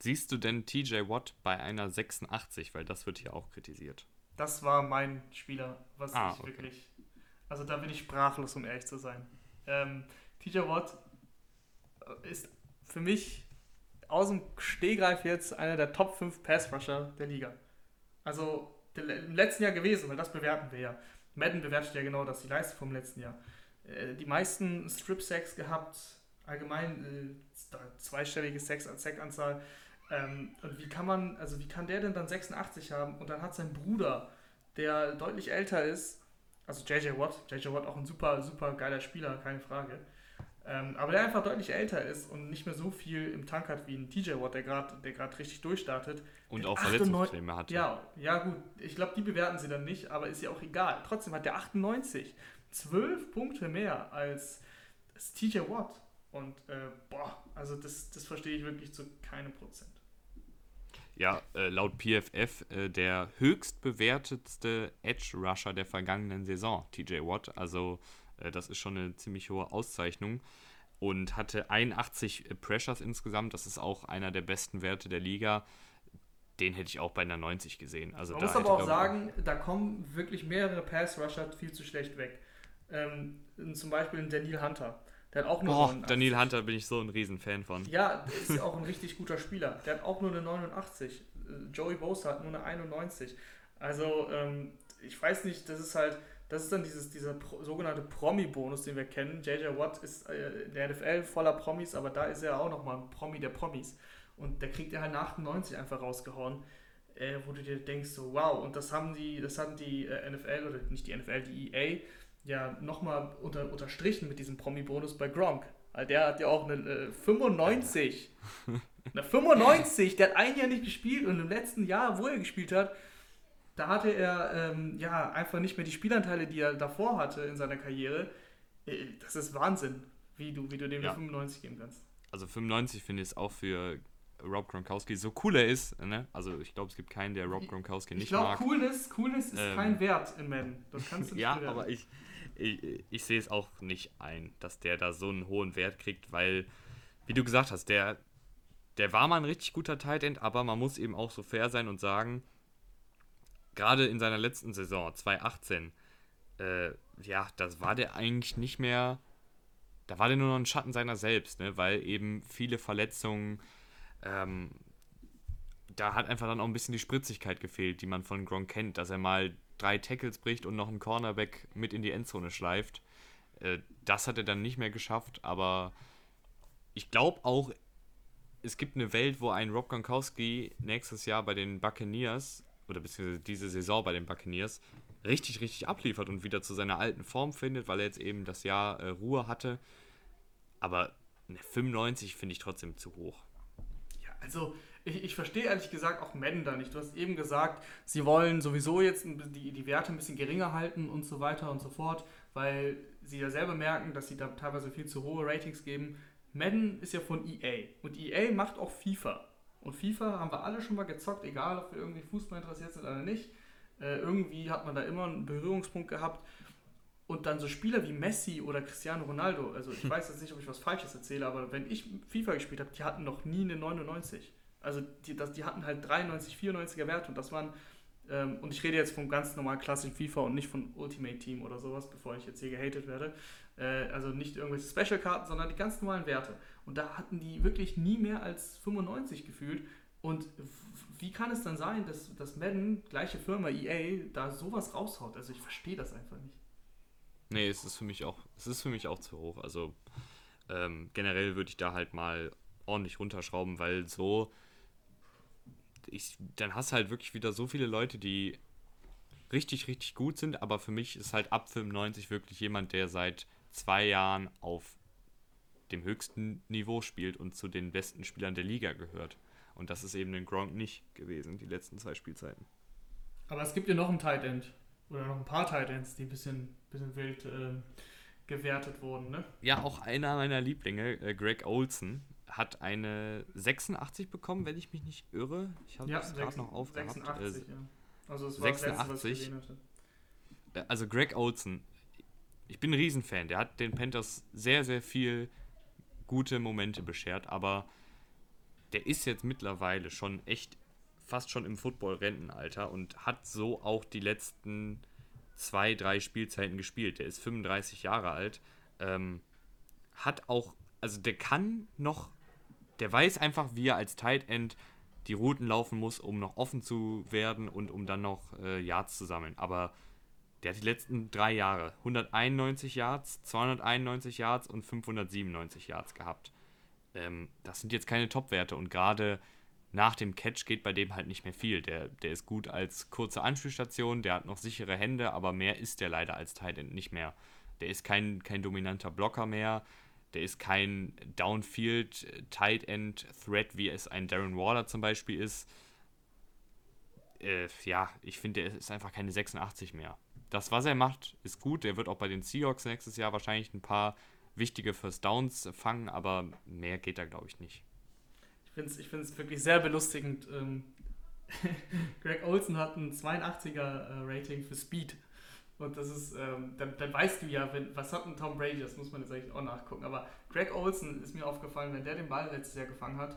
Siehst du denn TJ Watt bei einer 86? Weil das wird hier auch kritisiert. Das war mein Spieler, was ah, ich okay. wirklich also da bin ich sprachlos, um ehrlich zu sein. Ähm, TJ Watt äh, ist für mich aus dem Stehgreif jetzt einer der Top 5 Pass-Rusher der Liga. Also im letzten Jahr gewesen, weil das bewerten wir ja. Madden bewertet ja genau das, die Leistung vom letzten Jahr. Äh, die meisten Strip-Sacks gehabt, allgemein äh, zweistellige Sack-Anzahl. Ähm, und wie kann man, also wie kann der denn dann 86 haben und dann hat sein Bruder, der deutlich älter ist, also JJ Watt, JJ Watt auch ein super, super geiler Spieler, keine Frage. Ähm, aber der einfach deutlich älter ist und nicht mehr so viel im Tank hat wie ein TJ Watt, der gerade der richtig durchstartet. Und auch Verletzungsprobleme hat. Ja, ja gut. Ich glaube, die bewerten sie dann nicht, aber ist ja auch egal. Trotzdem hat der 98. 12 Punkte mehr als, als TJ Watt. Und äh, boah, also das, das verstehe ich wirklich zu keinem Prozent. Ja, äh, laut PFF äh, der höchst bewertetste Edge Rusher der vergangenen Saison, TJ Watt. Also äh, das ist schon eine ziemlich hohe Auszeichnung. Und hatte 81 Pressures insgesamt. Das ist auch einer der besten Werte der Liga. Den hätte ich auch bei einer 90 gesehen. Also Man muss aber auch sagen, da kommen wirklich mehrere Pass-Rusher viel zu schlecht weg. Ähm, zum Beispiel Daniel Hunter. Der hat auch nur oh, Daniel Hunter bin ich so ein Riesenfan von. Ja, der ist ja auch ein richtig guter Spieler. Der hat auch nur eine 89. Joey Bosa hat nur eine 91. Also, ähm, ich weiß nicht, das ist halt, das ist dann dieses, dieser Pro, sogenannte Promi-Bonus, den wir kennen. JJ Watt ist äh, der NFL voller Promis, aber da ist er auch nochmal ein Promi der Promis. Und der kriegt er halt nach 98 einfach rausgehauen. Äh, wo du dir denkst, so wow, und das haben die, das hatten die äh, NFL oder nicht die NFL, die EA ja nochmal unter, unterstrichen mit diesem Promi-Bonus bei Gronk. Weil der hat ja auch eine äh, 95. eine 95, der hat ein Jahr nicht gespielt und im letzten Jahr, wo er gespielt hat, da hatte er ähm, ja einfach nicht mehr die Spielanteile, die er davor hatte in seiner Karriere. Äh, das ist Wahnsinn, wie du, wie du dem ja. 95 geben kannst. Also 95 finde ich es auch für Rob Gronkowski so cool er ist. Ne? Also ich glaube, es gibt keinen, der Rob Gronkowski nicht ich glaub, mag. Ich glaube, Coolness, Coolness ist ähm, kein Wert in Madden. Das kannst du nicht Ja, aber ich, ich, ich sehe es auch nicht ein, dass der da so einen hohen Wert kriegt, weil, wie du gesagt hast, der, der war mal ein richtig guter Tight End, aber man muss eben auch so fair sein und sagen, gerade in seiner letzten Saison, 2018, äh, ja, das war der eigentlich nicht mehr, da war der nur noch ein Schatten seiner selbst, ne, weil eben viele Verletzungen, ähm, da hat einfach dann auch ein bisschen die Spritzigkeit gefehlt, die man von Gronk kennt, dass er mal drei Tackles bricht und noch einen Cornerback mit in die Endzone schleift. Äh, das hat er dann nicht mehr geschafft, aber ich glaube auch, es gibt eine Welt, wo ein Rob Gronkowski nächstes Jahr bei den Buccaneers oder beziehungsweise diese Saison bei den Buccaneers richtig, richtig abliefert und wieder zu seiner alten Form findet, weil er jetzt eben das Jahr äh, Ruhe hatte. Aber eine 95 finde ich trotzdem zu hoch. Ja, also ich, ich verstehe ehrlich gesagt auch Madden da nicht. Du hast eben gesagt, sie wollen sowieso jetzt die, die Werte ein bisschen geringer halten und so weiter und so fort, weil sie ja selber merken, dass sie da teilweise viel zu hohe Ratings geben. Madden ist ja von EA und EA macht auch FIFA. Und FIFA haben wir alle schon mal gezockt, egal ob wir irgendwie Fußball interessiert sind oder nicht. Äh, irgendwie hat man da immer einen Berührungspunkt gehabt. Und dann so Spieler wie Messi oder Cristiano Ronaldo, also ich weiß jetzt nicht, ob ich was Falsches erzähle, aber wenn ich FIFA gespielt habe, die hatten noch nie eine 99. Also die, das, die hatten halt 93, 94er Werte und das waren, ähm, und ich rede jetzt vom ganz normalen klassischen FIFA und nicht von Ultimate Team oder sowas, bevor ich jetzt hier gehatet werde. Äh, also nicht irgendwelche Special-Karten, sondern die ganz normalen Werte. Und da hatten die wirklich nie mehr als 95 gefühlt. Und wie kann es dann sein, dass, dass Madden, gleiche Firma EA, da sowas raushaut? Also ich verstehe das einfach nicht. Nee, es ist für mich auch, es ist für mich auch zu hoch. Also ähm, generell würde ich da halt mal ordentlich runterschrauben, weil so ich, dann hast du halt wirklich wieder so viele Leute, die richtig, richtig gut sind, aber für mich ist halt ab 95 wirklich jemand, der seit zwei Jahren auf dem höchsten Niveau spielt und zu den besten Spielern der Liga gehört. Und das ist eben den Gronk nicht gewesen, die letzten zwei Spielzeiten. Aber es gibt ja noch ein Tight End. Oder noch ein paar Tight Ends, die ein bisschen, bisschen wild äh, gewertet wurden, ne? Ja, auch einer meiner Lieblinge, äh, Greg Olson, hat eine 86 bekommen, wenn ich mich nicht irre. Ich habe ja, es gerade noch aufgehabt. 86, äh, ja. Also es war 86. Das letzte, äh, also Greg Olson, ich bin ein Riesenfan. Der hat den Panthers sehr, sehr viel gute Momente beschert, aber der ist jetzt mittlerweile schon echt fast schon im Football-Rentenalter und hat so auch die letzten zwei, drei Spielzeiten gespielt. Der ist 35 Jahre alt, ähm, hat auch, also der kann noch der weiß einfach, wie er als Tight End die Routen laufen muss, um noch offen zu werden und um dann noch äh, Yards zu sammeln. Aber der hat die letzten drei Jahre 191 Yards, 291 Yards und 597 Yards gehabt. Ähm, das sind jetzt keine Top-Werte und gerade nach dem Catch geht bei dem halt nicht mehr viel. Der, der ist gut als kurze Anspielstation, der hat noch sichere Hände, aber mehr ist der leider als Tight End nicht mehr. Der ist kein, kein dominanter Blocker mehr. Der ist kein Downfield Tight End Threat, wie es ein Darren Waller zum Beispiel ist. Äh, ja, ich finde, er ist einfach keine 86 mehr. Das, was er macht, ist gut. Er wird auch bei den Seahawks nächstes Jahr wahrscheinlich ein paar wichtige First Downs fangen, aber mehr geht da, glaube ich, nicht. Ich finde es ich wirklich sehr belustigend, ähm, Greg Olson hat ein 82er äh, Rating für Speed. Und das ist, ähm, dann, dann, weißt du ja, wenn, was hat ein Tom Brady, das muss man jetzt eigentlich auch nachgucken. Aber Greg Olson ist mir aufgefallen, wenn der den Ball letztes Jahr gefangen hat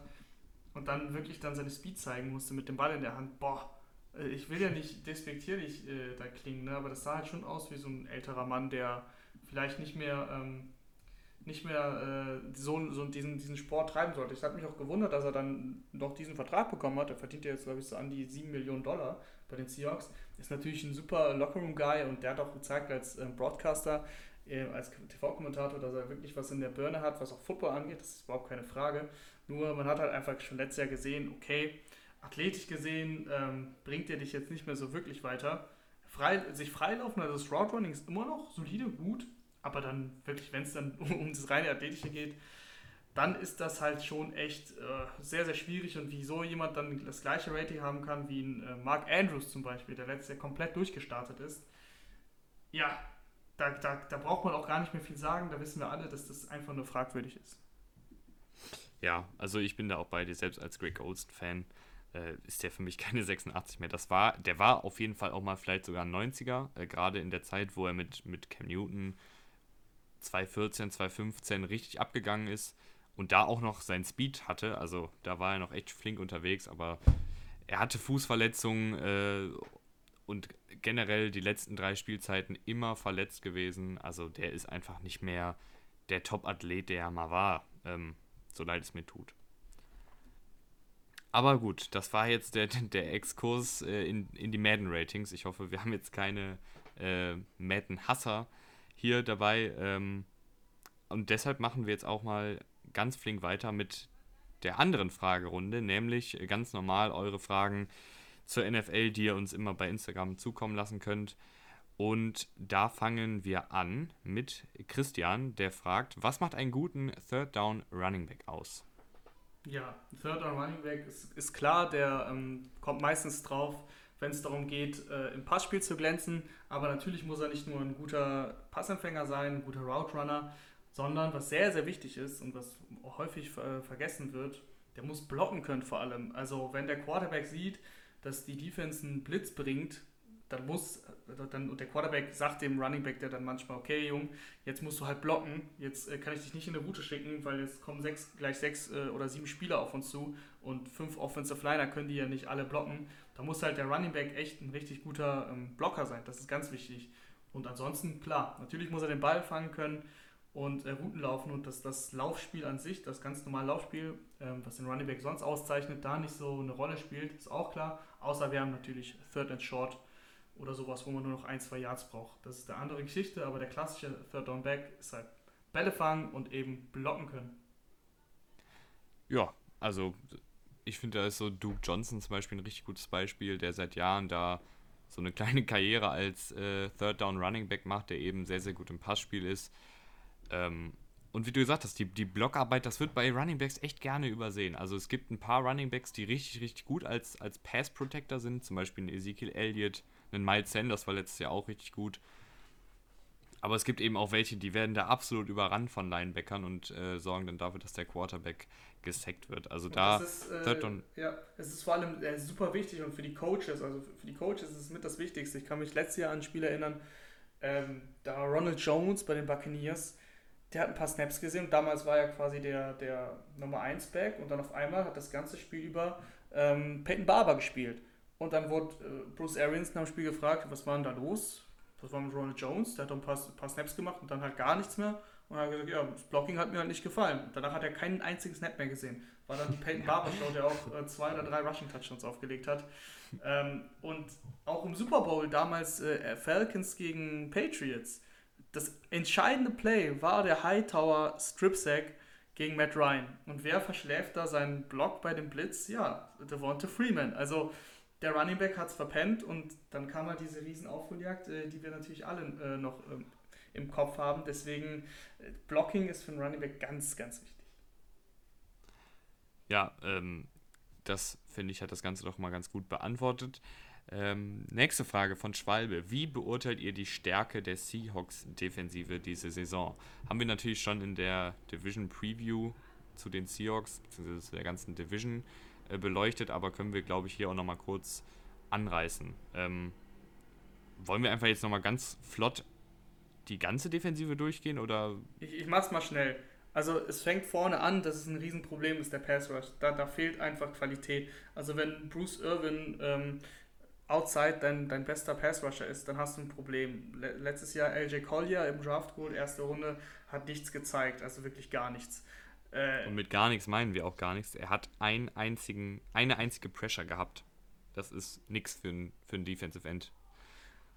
und dann wirklich dann seine Speed zeigen musste mit dem Ball in der Hand, boah, äh, ich will ja nicht despektierlich äh, da klingen, ne, aber das sah halt schon aus wie so ein älterer Mann, der vielleicht nicht mehr ähm, nicht mehr äh, so, so diesen, diesen Sport treiben sollte. Ich habe mich auch gewundert, dass er dann noch diesen Vertrag bekommen hat. Er verdient ja jetzt, glaube ich, so an die 7 Millionen Dollar bei den Seahawks. Ist natürlich ein super Lockerroom-Guy und der hat auch gezeigt als ähm, Broadcaster, äh, als TV-Kommentator, dass er wirklich was in der Birne hat, was auch Football angeht. Das ist überhaupt keine Frage. Nur man hat halt einfach schon letztes Jahr gesehen, okay, athletisch gesehen ähm, bringt er dich jetzt nicht mehr so wirklich weiter. Frei, sich freilaufen, also das Route Running ist immer noch solide, gut, aber dann wirklich, wenn es dann um das reine Athletische geht, dann ist das halt schon echt äh, sehr, sehr schwierig und wieso jemand dann das gleiche Rating haben kann wie ein äh, Mark Andrews zum Beispiel, der letztes Jahr komplett durchgestartet ist. Ja, da, da, da braucht man auch gar nicht mehr viel sagen, da wissen wir alle, dass das einfach nur fragwürdig ist. Ja, also ich bin da auch bei dir, selbst als Greg Olsen-Fan äh, ist der für mich keine 86 mehr. Das war, der war auf jeden Fall auch mal vielleicht sogar ein 90er, äh, gerade in der Zeit, wo er mit, mit Cam Newton 2014, 2015 richtig abgegangen ist und da auch noch sein Speed hatte. Also da war er noch echt flink unterwegs, aber er hatte Fußverletzungen äh, und generell die letzten drei Spielzeiten immer verletzt gewesen. Also der ist einfach nicht mehr der Top-Athlet, der er mal war, ähm, so leid es mir tut. Aber gut, das war jetzt der, der Exkurs äh, in, in die Madden-Ratings. Ich hoffe, wir haben jetzt keine äh, Madden-Hasser hier dabei. Ähm, und deshalb machen wir jetzt auch mal ganz flink weiter mit der anderen Fragerunde, nämlich ganz normal eure Fragen zur NFL, die ihr uns immer bei Instagram zukommen lassen könnt. Und da fangen wir an mit Christian, der fragt, was macht einen guten Third Down Running Back aus? Ja, Third Down Running Back ist, ist klar, der ähm, kommt meistens drauf, wenn es darum geht, äh, im Passspiel zu glänzen. Aber natürlich muss er nicht nur ein guter Passempfänger sein, ein guter Route Runner, sondern was sehr, sehr wichtig ist und was häufig äh, vergessen wird, der muss blocken können vor allem. Also wenn der Quarterback sieht, dass die Defense einen Blitz bringt, dann muss, dann, und der Quarterback sagt dem Running Back der dann manchmal, okay, Jung, jetzt musst du halt blocken, jetzt äh, kann ich dich nicht in eine Route schicken, weil jetzt kommen sechs, gleich sechs äh, oder sieben Spieler auf uns zu und fünf Offensive Liner können die ja nicht alle blocken. Da muss halt der Running Back echt ein richtig guter ähm, Blocker sein, das ist ganz wichtig. Und ansonsten, klar, natürlich muss er den Ball fangen können und äh, Routen laufen und dass das Laufspiel an sich, das ganz normale Laufspiel, ähm, was den Running Back sonst auszeichnet, da nicht so eine Rolle spielt, ist auch klar. Außer wir haben natürlich Third and Short oder sowas, wo man nur noch ein, zwei Yards braucht. Das ist eine andere Geschichte, aber der klassische Third Down Back ist halt Bälle fangen und eben blocken können. Ja, also ich finde, da ist so Duke Johnson zum Beispiel ein richtig gutes Beispiel, der seit Jahren da so eine kleine Karriere als äh, Third Down Running Back macht, der eben sehr, sehr gut im Passspiel ist. Ähm, und wie du gesagt hast, die, die Blockarbeit, das wird bei Running Backs echt gerne übersehen. Also es gibt ein paar Running Backs, die richtig, richtig gut als, als Pass Protector sind, zum Beispiel ein Ezekiel Elliott, ein Miles Sanders war letztes Jahr auch richtig gut. Aber es gibt eben auch welche, die werden da absolut überrannt von Linebackern und äh, sorgen dann dafür, dass der Quarterback gesackt wird. Also da ist, äh, ja, es ist vor allem äh, super wichtig und für die Coaches, also für die Coaches ist es mit das Wichtigste. Ich kann mich letztes Jahr an ein Spiel erinnern, ähm, da Ronald Jones bei den Buccaneers, der hat ein paar Snaps gesehen und damals war er quasi der, der Nummer 1 Back und dann auf einmal hat das ganze Spiel über ähm, Peyton Barber gespielt. Und dann wurde äh, Bruce Arians nach dem Spiel gefragt, was war denn da los? Was war mit Ronald Jones? Der hat ein paar, paar Snaps gemacht und dann halt gar nichts mehr. Und er hat gesagt, ja, das Blocking hat mir halt nicht gefallen. Und danach hat er keinen einzigen Snap mehr gesehen. War dann Peyton Barber Show, der auch äh, zwei oder drei Rushing Touchdowns aufgelegt hat. Ähm, und auch im Super Bowl damals äh, Falcons gegen Patriots. Das entscheidende Play war der Hightower Strip Sack gegen Matt Ryan. Und wer verschläft da seinen Block bei dem Blitz? Ja, Devonta Freeman. Also der Running Back hat es verpennt und dann kam halt diese riesen Aufholjagd, äh, die wir natürlich alle äh, noch ähm, im Kopf haben. Deswegen, äh, Blocking ist für einen Running Back ganz, ganz wichtig. Ja, ähm, das finde ich hat das Ganze doch mal ganz gut beantwortet. Ähm, nächste Frage von Schwalbe. Wie beurteilt ihr die Stärke der Seahawks-Defensive diese Saison? Haben wir natürlich schon in der Division Preview zu den Seahawks, beziehungsweise zu der ganzen Division äh, beleuchtet, aber können wir, glaube ich, hier auch nochmal kurz anreißen. Ähm, wollen wir einfach jetzt nochmal ganz flott die ganze Defensive durchgehen oder? Ich, ich mach's mal schnell. Also es fängt vorne an, dass es ein Riesenproblem ist, der Pass Rush. Da, da fehlt einfach Qualität. Also wenn Bruce Irvin ähm, outside dein, dein bester Pass Rusher ist, dann hast du ein Problem. letztes Jahr LJ Collier im Draft Goal, erste Runde, hat nichts gezeigt, also wirklich gar nichts. Äh, Und mit gar nichts meinen wir auch gar nichts. Er hat einen einzigen, eine einzige Pressure gehabt. Das ist nichts für ein, für ein Defensive End.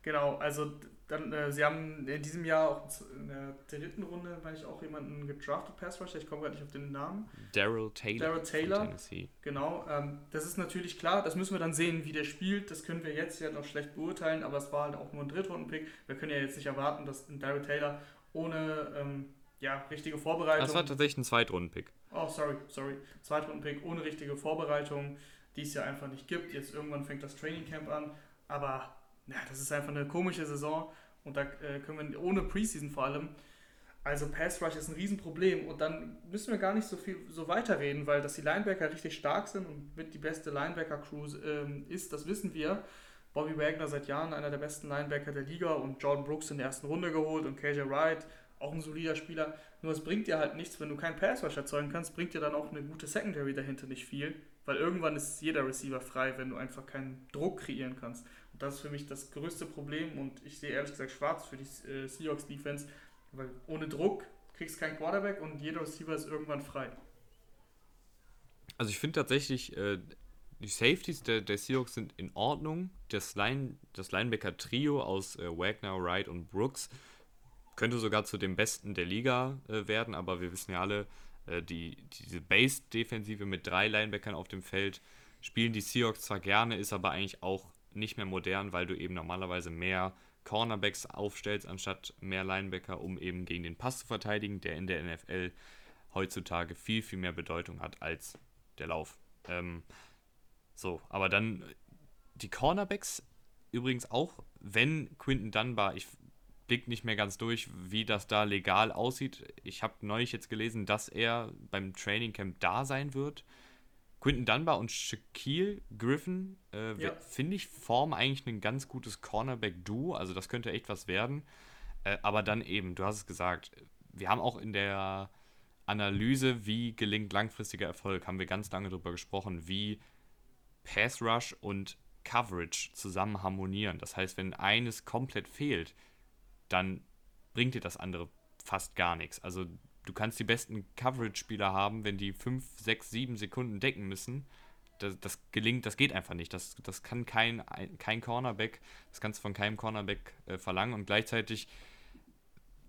Genau, also dann, äh, sie haben in diesem Jahr auch in der dritten Runde, meine ich, auch jemanden gedraftet, Pass Rusher, ich komme gerade nicht auf den Namen. Daryl Taylor. Daryl Taylor. Genau, ähm, das ist natürlich klar, das müssen wir dann sehen, wie der spielt. Das können wir jetzt ja noch schlecht beurteilen, aber es war halt auch nur ein Drittrunden-Pick. Wir können ja jetzt nicht erwarten, dass ein Daryl Taylor ohne ähm, ja, richtige Vorbereitung. Das war tatsächlich ein Zweitrunden-Pick. Oh, sorry, sorry. Zweitrunden-Pick ohne richtige Vorbereitung, die es ja einfach nicht gibt. Jetzt irgendwann fängt das Training Camp an, aber ja, das ist einfach eine komische Saison und da äh, können wir ohne Preseason vor allem. Also Pass Rush ist ein Riesenproblem und dann müssen wir gar nicht so viel so weiterreden, weil dass die Linebacker richtig stark sind und mit die beste Linebacker-Crew ähm, ist, das wissen wir. Bobby Wagner seit Jahren einer der besten Linebacker der Liga und Jordan Brooks in der ersten Runde geholt und KJ Wright, auch ein solider Spieler. Nur es bringt dir halt nichts, wenn du keinen Pass Rush erzeugen kannst, bringt dir dann auch eine gute Secondary dahinter nicht viel, weil irgendwann ist jeder Receiver frei, wenn du einfach keinen Druck kreieren kannst das ist für mich das größte Problem und ich sehe ehrlich gesagt schwarz für die äh, Seahawks Defense, weil ohne Druck kriegst du keinen Quarterback und jeder Receiver ist irgendwann frei. Also ich finde tatsächlich, äh, die Safeties der, der Seahawks sind in Ordnung. Das, Line, das Linebacker-Trio aus äh, Wagner, Wright und Brooks könnte sogar zu dem Besten der Liga äh, werden, aber wir wissen ja alle, äh, die, diese Base-Defensive mit drei Linebackern auf dem Feld spielen die Seahawks zwar gerne, ist aber eigentlich auch nicht mehr modern, weil du eben normalerweise mehr Cornerbacks aufstellst, anstatt mehr Linebacker, um eben gegen den Pass zu verteidigen, der in der NFL heutzutage viel, viel mehr Bedeutung hat als der Lauf. Ähm, so, aber dann die Cornerbacks übrigens auch, wenn Quinton Dunbar, ich blick nicht mehr ganz durch, wie das da legal aussieht. Ich habe neulich jetzt gelesen, dass er beim Training Camp da sein wird. Quinton Dunbar und Shaquille Griffin, äh, ja. finde ich, formen eigentlich ein ganz gutes Cornerback-Duo. Also das könnte echt was werden. Äh, aber dann eben, du hast es gesagt, wir haben auch in der Analyse, wie gelingt langfristiger Erfolg, haben wir ganz lange darüber gesprochen, wie Pass Rush und Coverage zusammen harmonieren. Das heißt, wenn eines komplett fehlt, dann bringt dir das andere fast gar nichts. Also du kannst die besten Coverage-Spieler haben, wenn die 5, 6, 7 Sekunden decken müssen. Das, das, gelingt, das geht einfach nicht. Das, das kann kein, kein Cornerback, das kannst du von keinem Cornerback äh, verlangen und gleichzeitig,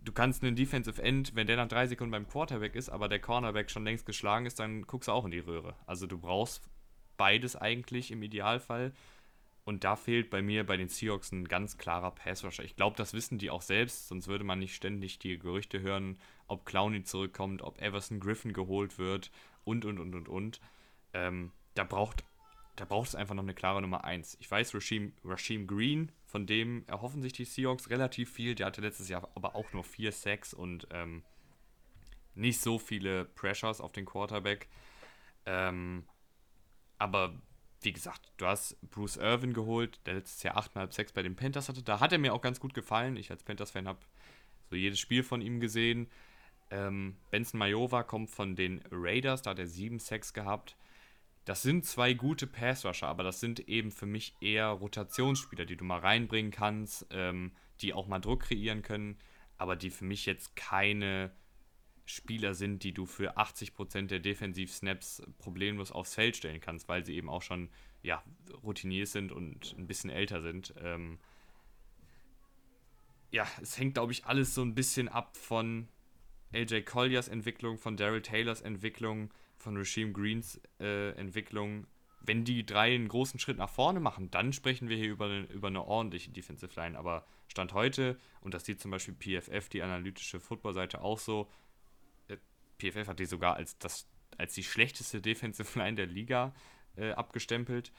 du kannst einen Defensive End, wenn der nach drei Sekunden beim Quarterback ist, aber der Cornerback schon längst geschlagen ist, dann guckst du auch in die Röhre. Also du brauchst beides eigentlich im Idealfall und da fehlt bei mir bei den Seahawks ein ganz klarer Passrusher. Ich glaube, das wissen die auch selbst, sonst würde man nicht ständig die Gerüchte hören, ob Clowney zurückkommt, ob Everson Griffin geholt wird und, und, und, und, und. Ähm, da braucht da braucht es einfach noch eine klare Nummer 1. Ich weiß, Rasheem, Rasheem Green, von dem erhoffen sich die Seahawks relativ viel. Der hatte letztes Jahr aber auch nur vier Sacks und ähm, nicht so viele Pressures auf den Quarterback. Ähm, aber wie gesagt, du hast Bruce Irvin geholt, der letztes Jahr 8,5 Sex bei den Panthers hatte. Da hat er mir auch ganz gut gefallen. Ich als Panthers-Fan habe so jedes Spiel von ihm gesehen. Ähm, Benson Majova kommt von den Raiders, da hat er 7 Sex gehabt. Das sind zwei gute Pass-Rusher, aber das sind eben für mich eher Rotationsspieler, die du mal reinbringen kannst, ähm, die auch mal Druck kreieren können, aber die für mich jetzt keine Spieler sind, die du für 80% der Defensiv-Snaps problemlos aufs Feld stellen kannst, weil sie eben auch schon ja, routiniert sind und ein bisschen älter sind. Ähm ja, es hängt, glaube ich, alles so ein bisschen ab von AJ Colliers Entwicklung, von Daryl Taylors Entwicklung, von Regime Greens äh, Entwicklung. Wenn die drei einen großen Schritt nach vorne machen, dann sprechen wir hier über eine, über eine ordentliche Defensive Line. Aber Stand heute, und das sieht zum Beispiel PFF, die analytische Football-Seite, auch so, PFF hat die sogar als, das, als die schlechteste Defensive Line der Liga äh, abgestempelt.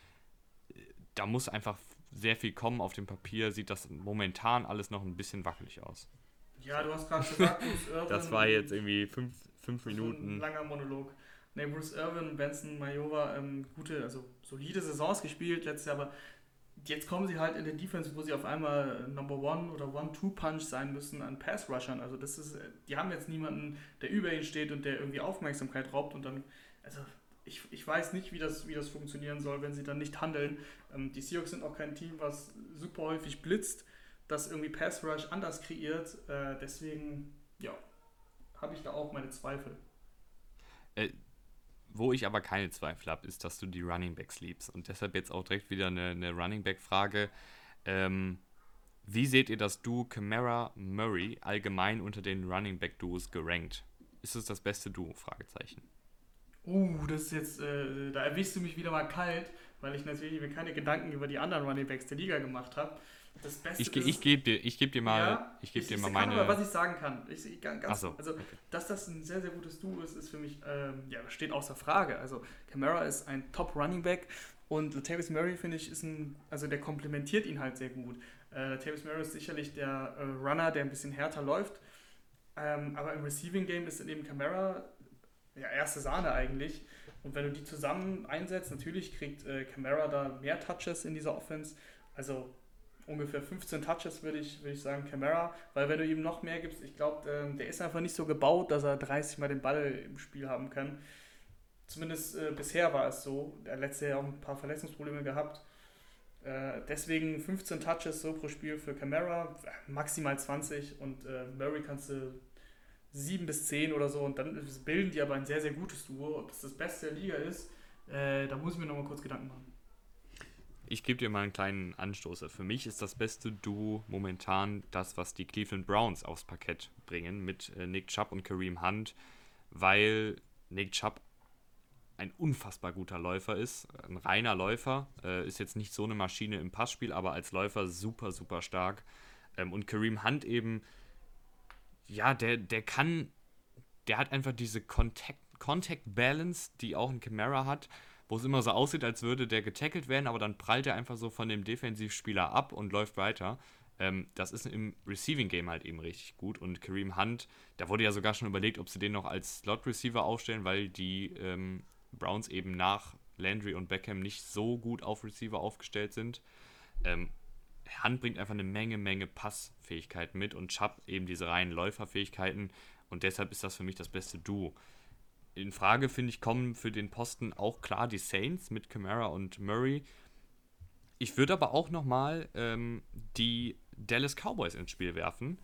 Da muss einfach sehr viel kommen. Auf dem Papier sieht das momentan alles noch ein bisschen wackelig aus. Ja, du hast gerade gesagt, Bruce Irvin. Das war jetzt irgendwie fünf, fünf Minuten. ein langer Monolog. Nee, Bruce Irvin und Benson Majova ähm, gute, also solide Saisons gespielt letztes Jahr, aber jetzt kommen sie halt in der Defense, wo sie auf einmal Number One oder One-Two-Punch sein müssen an Pass-Rushern. Also das ist, die haben jetzt niemanden, der über ihnen steht und der irgendwie Aufmerksamkeit raubt und dann, also ich, ich weiß nicht, wie das, wie das funktionieren soll, wenn sie dann nicht handeln. Ähm, die Seahawks sind auch kein Team, was super häufig blitzt, das irgendwie Pass-Rush anders kreiert. Äh, deswegen, ja, habe ich da auch meine Zweifel. Äh, wo ich aber keine Zweifel habe, ist, dass du die Running Backs liebst. Und deshalb jetzt auch direkt wieder eine, eine Running Back-Frage. Ähm, wie seht ihr das Duo Camara Murray allgemein unter den Running Back Duos gerankt? Ist es das beste Duo? Fragezeichen. Uh, das ist jetzt, äh, da erwischst du mich wieder mal kalt, weil ich natürlich mir keine Gedanken über die anderen Running Backs der Liga gemacht habe. Das Beste ich, ist, ich gebe dir, ich geb dir mal, ja, ich gebe dir mal meine. Aber, was ich sagen kann, ich, ich ganz, so, also okay. dass das ein sehr sehr gutes Duo ist, ist für mich ähm, ja steht außer Frage. Also Camara ist ein Top Running Back und Latavius Murray finde ich ist ein, also der komplementiert ihn halt sehr gut. Äh, Latavius Murray ist sicherlich der äh, Runner, der ein bisschen härter läuft, ähm, aber im Receiving Game ist eben Camara ja erste Sahne eigentlich. Und wenn du die zusammen einsetzt, natürlich kriegt äh, Camara da mehr Touches in dieser Offense. Also ungefähr 15 Touches, würde ich, würd ich sagen, Camara. Weil wenn du ihm noch mehr gibst, ich glaube, äh, der ist einfach nicht so gebaut, dass er 30 Mal den Ball im Spiel haben kann. Zumindest äh, bisher war es so. Er hat letztes Jahr auch ein paar Verletzungsprobleme gehabt. Äh, deswegen 15 Touches so pro Spiel für Camara, maximal 20 und äh, Murray kannst du 7 bis 10 oder so und dann bilden die aber ein sehr, sehr gutes Duo. Ob das das Beste der Liga ist, äh, da muss ich mir nochmal kurz Gedanken machen ich gebe dir mal einen kleinen Anstoß. Für mich ist das beste Duo momentan das, was die Cleveland Browns aufs Parkett bringen mit äh, Nick Chubb und Kareem Hunt, weil Nick Chubb ein unfassbar guter Läufer ist, ein reiner Läufer, äh, ist jetzt nicht so eine Maschine im Passspiel, aber als Läufer super, super stark. Ähm, und Kareem Hunt eben, ja, der, der kann, der hat einfach diese Contact, Contact Balance, die auch ein Camara hat wo es immer so aussieht, als würde der getackelt werden, aber dann prallt er einfach so von dem Defensivspieler ab und läuft weiter. Ähm, das ist im Receiving Game halt eben richtig gut. Und Kareem Hunt, da wurde ja sogar schon überlegt, ob sie den noch als Slot Receiver aufstellen, weil die ähm, Browns eben nach Landry und Beckham nicht so gut auf Receiver aufgestellt sind. Ähm, Hunt bringt einfach eine Menge, Menge Passfähigkeiten mit und Chubb eben diese reinen Läuferfähigkeiten. Und deshalb ist das für mich das beste Duo in Frage, finde ich, kommen für den Posten auch klar die Saints mit Camara und Murray. Ich würde aber auch nochmal ähm, die Dallas Cowboys ins Spiel werfen,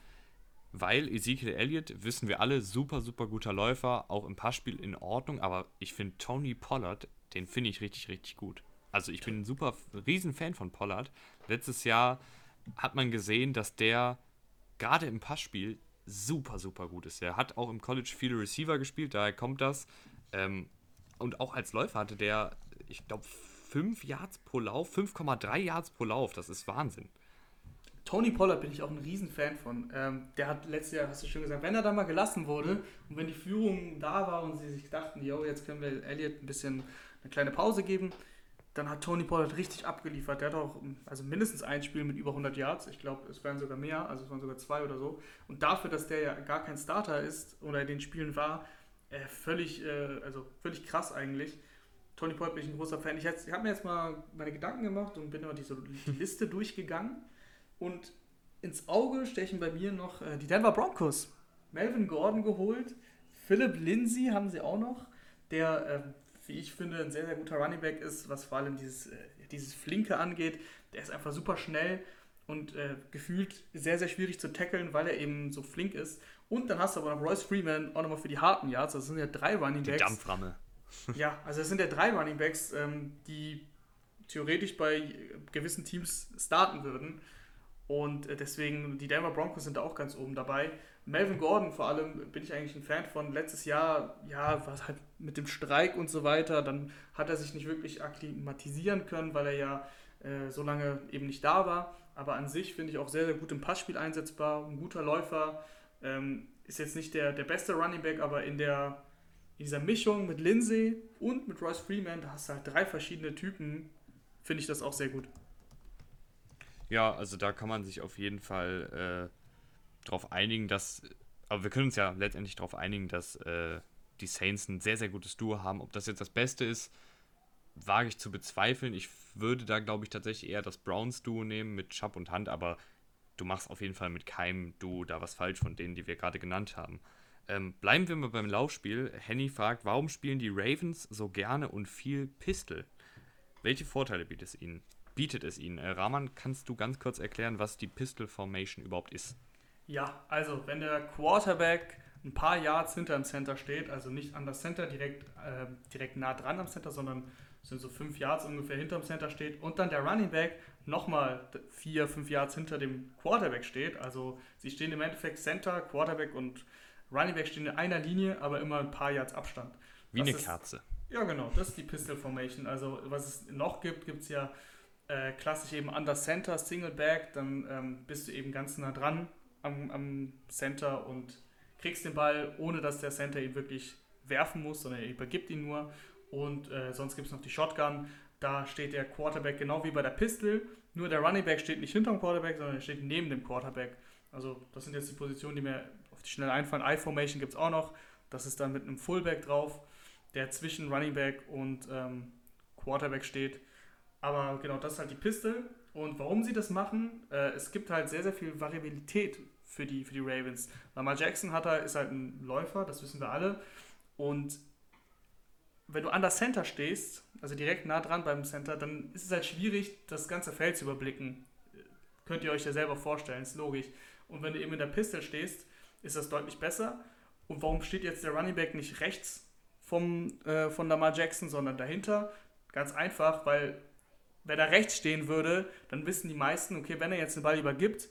weil Ezekiel Elliott, wissen wir alle, super, super guter Läufer, auch im Passspiel in Ordnung, aber ich finde Tony Pollard, den finde ich richtig, richtig gut. Also ich bin ein super Riesenfan von Pollard. Letztes Jahr hat man gesehen, dass der gerade im Passspiel super, super gut ist. Er hat auch im College viele Receiver gespielt, daher kommt das. Ähm, und auch als Läufer hatte der, ich glaube, 5 Yards pro Lauf, 5,3 Yards pro Lauf. Das ist Wahnsinn. Tony Pollard bin ich auch ein Riesenfan von. Ähm, der hat letztes Jahr, hast du schon gesagt, wenn er da mal gelassen wurde und wenn die Führung da war und sie sich dachten, yo, jetzt können wir Elliott ein bisschen eine kleine Pause geben, dann hat Tony Pollard richtig abgeliefert. Der hat auch also mindestens ein Spiel mit über 100 Yards. Ich glaube, es wären sogar mehr, also es waren sogar zwei oder so. Und dafür, dass der ja gar kein Starter ist oder in den Spielen war, äh, völlig, äh, also völlig krass eigentlich. Tony Pollard bin ich ein großer Fan. Ich, ich habe mir jetzt mal meine Gedanken gemacht und bin mal diese die Liste durchgegangen. Und ins Auge stechen bei mir noch äh, die Denver Broncos. Melvin Gordon geholt. Philip Lindsay haben sie auch noch, der ähm, wie ich finde, ein sehr, sehr guter Running Back ist, was vor allem dieses, äh, dieses Flinke angeht. Der ist einfach super schnell und äh, gefühlt sehr, sehr schwierig zu tackeln, weil er eben so flink ist. Und dann hast du aber noch Royce Freeman auch nochmal für die harten Yards. Das sind ja drei Running Backs. Die Dampframme. ja, also es sind ja drei Running Backs, ähm, die theoretisch bei gewissen Teams starten würden. Und äh, deswegen, die Denver Broncos sind da auch ganz oben dabei. Melvin Gordon vor allem bin ich eigentlich ein Fan von. Letztes Jahr, ja, war es halt mit dem Streik und so weiter. Dann hat er sich nicht wirklich akklimatisieren können, weil er ja äh, so lange eben nicht da war. Aber an sich finde ich auch sehr, sehr gut im Passspiel einsetzbar. Ein guter Läufer. Ähm, ist jetzt nicht der, der beste Running Back, aber in, der, in dieser Mischung mit Lindsay und mit Royce Freeman, da hast du halt drei verschiedene Typen, finde ich das auch sehr gut. Ja, also da kann man sich auf jeden Fall äh, darauf einigen, dass, aber wir können uns ja letztendlich darauf einigen, dass äh, die Saints ein sehr, sehr gutes Duo haben. Ob das jetzt das Beste ist, wage ich zu bezweifeln. Ich würde da, glaube ich, tatsächlich eher das Browns-Duo nehmen mit Chubb und Hand, aber du machst auf jeden Fall mit keinem Duo da was falsch von denen, die wir gerade genannt haben. Ähm, bleiben wir mal beim Laufspiel. Henny fragt, warum spielen die Ravens so gerne und viel Pistol? Welche Vorteile bietet es ihnen? Bietet es ihnen? Äh, Rahman, kannst du ganz kurz erklären, was die Pistol Formation überhaupt ist? Ja, also wenn der Quarterback ein paar Yards hinter dem Center steht, also nicht an das Center direkt, äh, direkt nah dran am Center, sondern sind so fünf Yards ungefähr hinter dem Center steht und dann der Running Back nochmal vier, fünf Yards hinter dem Quarterback steht. Also sie stehen im Endeffekt Center, Quarterback und Running Back stehen in einer Linie, aber immer ein paar Yards Abstand. Wie das eine ist, Kerze. Ja, genau, das ist die Pistol Formation. Also was es noch gibt, gibt es ja äh, klassisch eben Under Center, Single Back, dann ähm, bist du eben ganz nah dran am, am Center und kriegst den Ball, ohne dass der Center ihn wirklich werfen muss, sondern er übergibt ihn nur. Und äh, sonst gibt es noch die Shotgun. Da steht der Quarterback genau wie bei der Pistol. Nur der Running Back steht nicht hinter dem Quarterback, sondern er steht neben dem Quarterback. Also das sind jetzt die Positionen, die mir auf die schnell einfallen. I-Formation gibt es auch noch. Das ist dann mit einem Fullback drauf, der zwischen Running Back und ähm, Quarterback steht. Aber genau, das ist halt die Pistol. Und warum sie das machen, äh, es gibt halt sehr, sehr viel Variabilität für die, für die Ravens. Lamar Jackson hat er, ist halt ein Läufer, das wissen wir alle. Und wenn du an der Center stehst, also direkt nah dran beim Center, dann ist es halt schwierig, das ganze Feld zu überblicken. Könnt ihr euch ja selber vorstellen, ist logisch. Und wenn du eben in der Pistol stehst, ist das deutlich besser. Und warum steht jetzt der Running Back nicht rechts vom, äh, von Lamar Jackson, sondern dahinter? Ganz einfach, weil wenn er rechts stehen würde, dann wissen die meisten, okay, wenn er jetzt den Ball übergibt,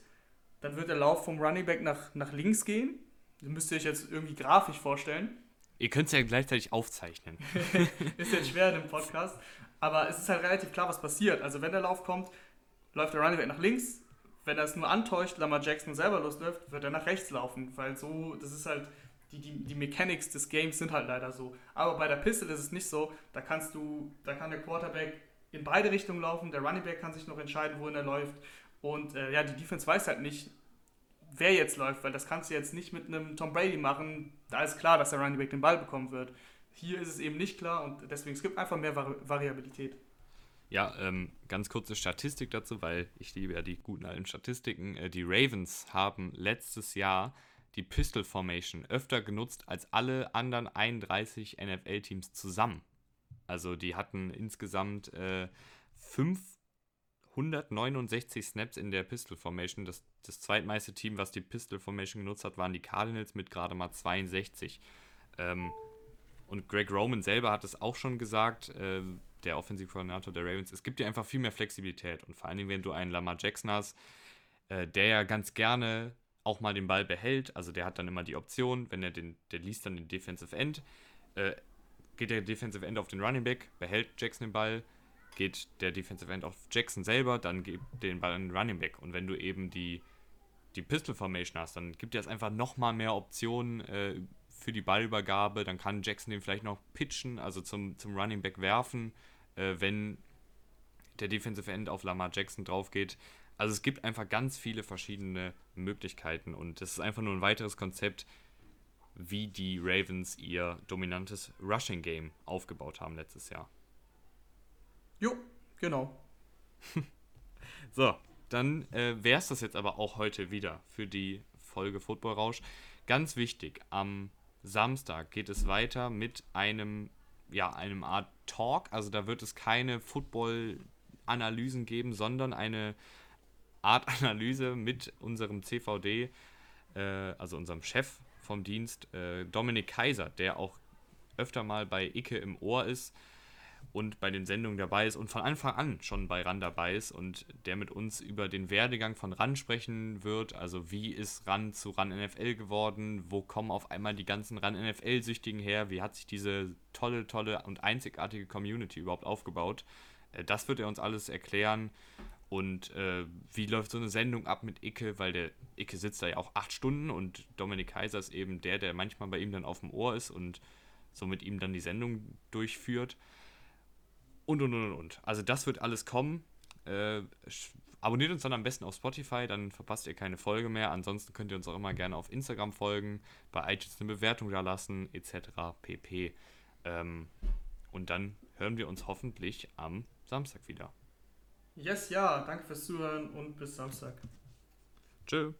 dann wird der Lauf vom Running Back nach, nach links gehen. Das müsst ihr euch jetzt irgendwie grafisch vorstellen. Ihr könnt es ja gleichzeitig aufzeichnen. ist jetzt schwer in dem Podcast. Aber es ist halt relativ klar, was passiert. Also wenn der Lauf kommt, läuft der Running Back nach links. Wenn er es nur antäuscht, Lamar Jackson selber losläuft, wird er nach rechts laufen. Weil so, das ist halt, die, die, die Mechanics des Games sind halt leider so. Aber bei der Pistol ist es nicht so. Da kannst du, da kann der Quarterback in beide Richtungen laufen. Der Running Back kann sich noch entscheiden, wohin er läuft. Und äh, ja, die Defense weiß halt nicht, wer jetzt läuft, weil das kannst du jetzt nicht mit einem Tom Brady machen. Da ist klar, dass der Running Back den Ball bekommen wird. Hier ist es eben nicht klar und deswegen es gibt einfach mehr Vari Variabilität. Ja, ähm, ganz kurze Statistik dazu, weil ich liebe ja die guten alten Statistiken. Äh, die Ravens haben letztes Jahr die Pistol Formation öfter genutzt als alle anderen 31 NFL-Teams zusammen. Also die hatten insgesamt äh, fünf 169 Snaps in der Pistol Formation. Das, das zweitmeiste Team, was die Pistol Formation genutzt hat, waren die Cardinals mit gerade mal 62. Ähm, und Greg Roman selber hat es auch schon gesagt, äh, der Offensivkoordinator der Ravens, es gibt dir einfach viel mehr Flexibilität. Und vor allen Dingen, wenn du einen Lamar Jackson hast, äh, der ja ganz gerne auch mal den Ball behält, also der hat dann immer die Option, wenn er den, der liest dann den Defensive End, äh, geht der Defensive End auf den Running Back, behält Jackson den Ball, geht der Defensive End auf Jackson selber, dann gibt den Ball an den Running Back. Und wenn du eben die, die Pistol Formation hast, dann gibt dir das einfach nochmal mehr Optionen äh, für die Ballübergabe. Dann kann Jackson den vielleicht noch pitchen, also zum, zum Running Back werfen, äh, wenn der Defensive End auf Lamar Jackson drauf geht. Also es gibt einfach ganz viele verschiedene Möglichkeiten und das ist einfach nur ein weiteres Konzept, wie die Ravens ihr dominantes Rushing Game aufgebaut haben letztes Jahr. Jo, genau. so, dann äh, wäre es das jetzt aber auch heute wieder für die Folge Football Rausch. Ganz wichtig, am Samstag geht es weiter mit einem, ja, einem Art Talk. Also da wird es keine Football-Analysen geben, sondern eine Art Analyse mit unserem CVD, äh, also unserem Chef vom Dienst, äh, Dominik Kaiser, der auch öfter mal bei Icke im Ohr ist und bei den Sendungen dabei ist und von Anfang an schon bei RAN dabei ist und der mit uns über den Werdegang von RAN sprechen wird. Also wie ist RAN zu RAN NFL geworden? Wo kommen auf einmal die ganzen RAN NFL-Süchtigen her? Wie hat sich diese tolle, tolle und einzigartige Community überhaupt aufgebaut? Äh, das wird er uns alles erklären. Und äh, wie läuft so eine Sendung ab mit Icke? Weil der Icke sitzt da ja auch acht Stunden und Dominik Kaiser ist eben der, der manchmal bei ihm dann auf dem Ohr ist und so mit ihm dann die Sendung durchführt und und und und. Also das wird alles kommen. Äh, abonniert uns dann am besten auf Spotify, dann verpasst ihr keine Folge mehr. Ansonsten könnt ihr uns auch immer gerne auf Instagram folgen, bei iTunes eine Bewertung da lassen, etc. pp. Ähm, und dann hören wir uns hoffentlich am Samstag wieder. Yes, ja, danke fürs Zuhören und bis Samstag. Tschö.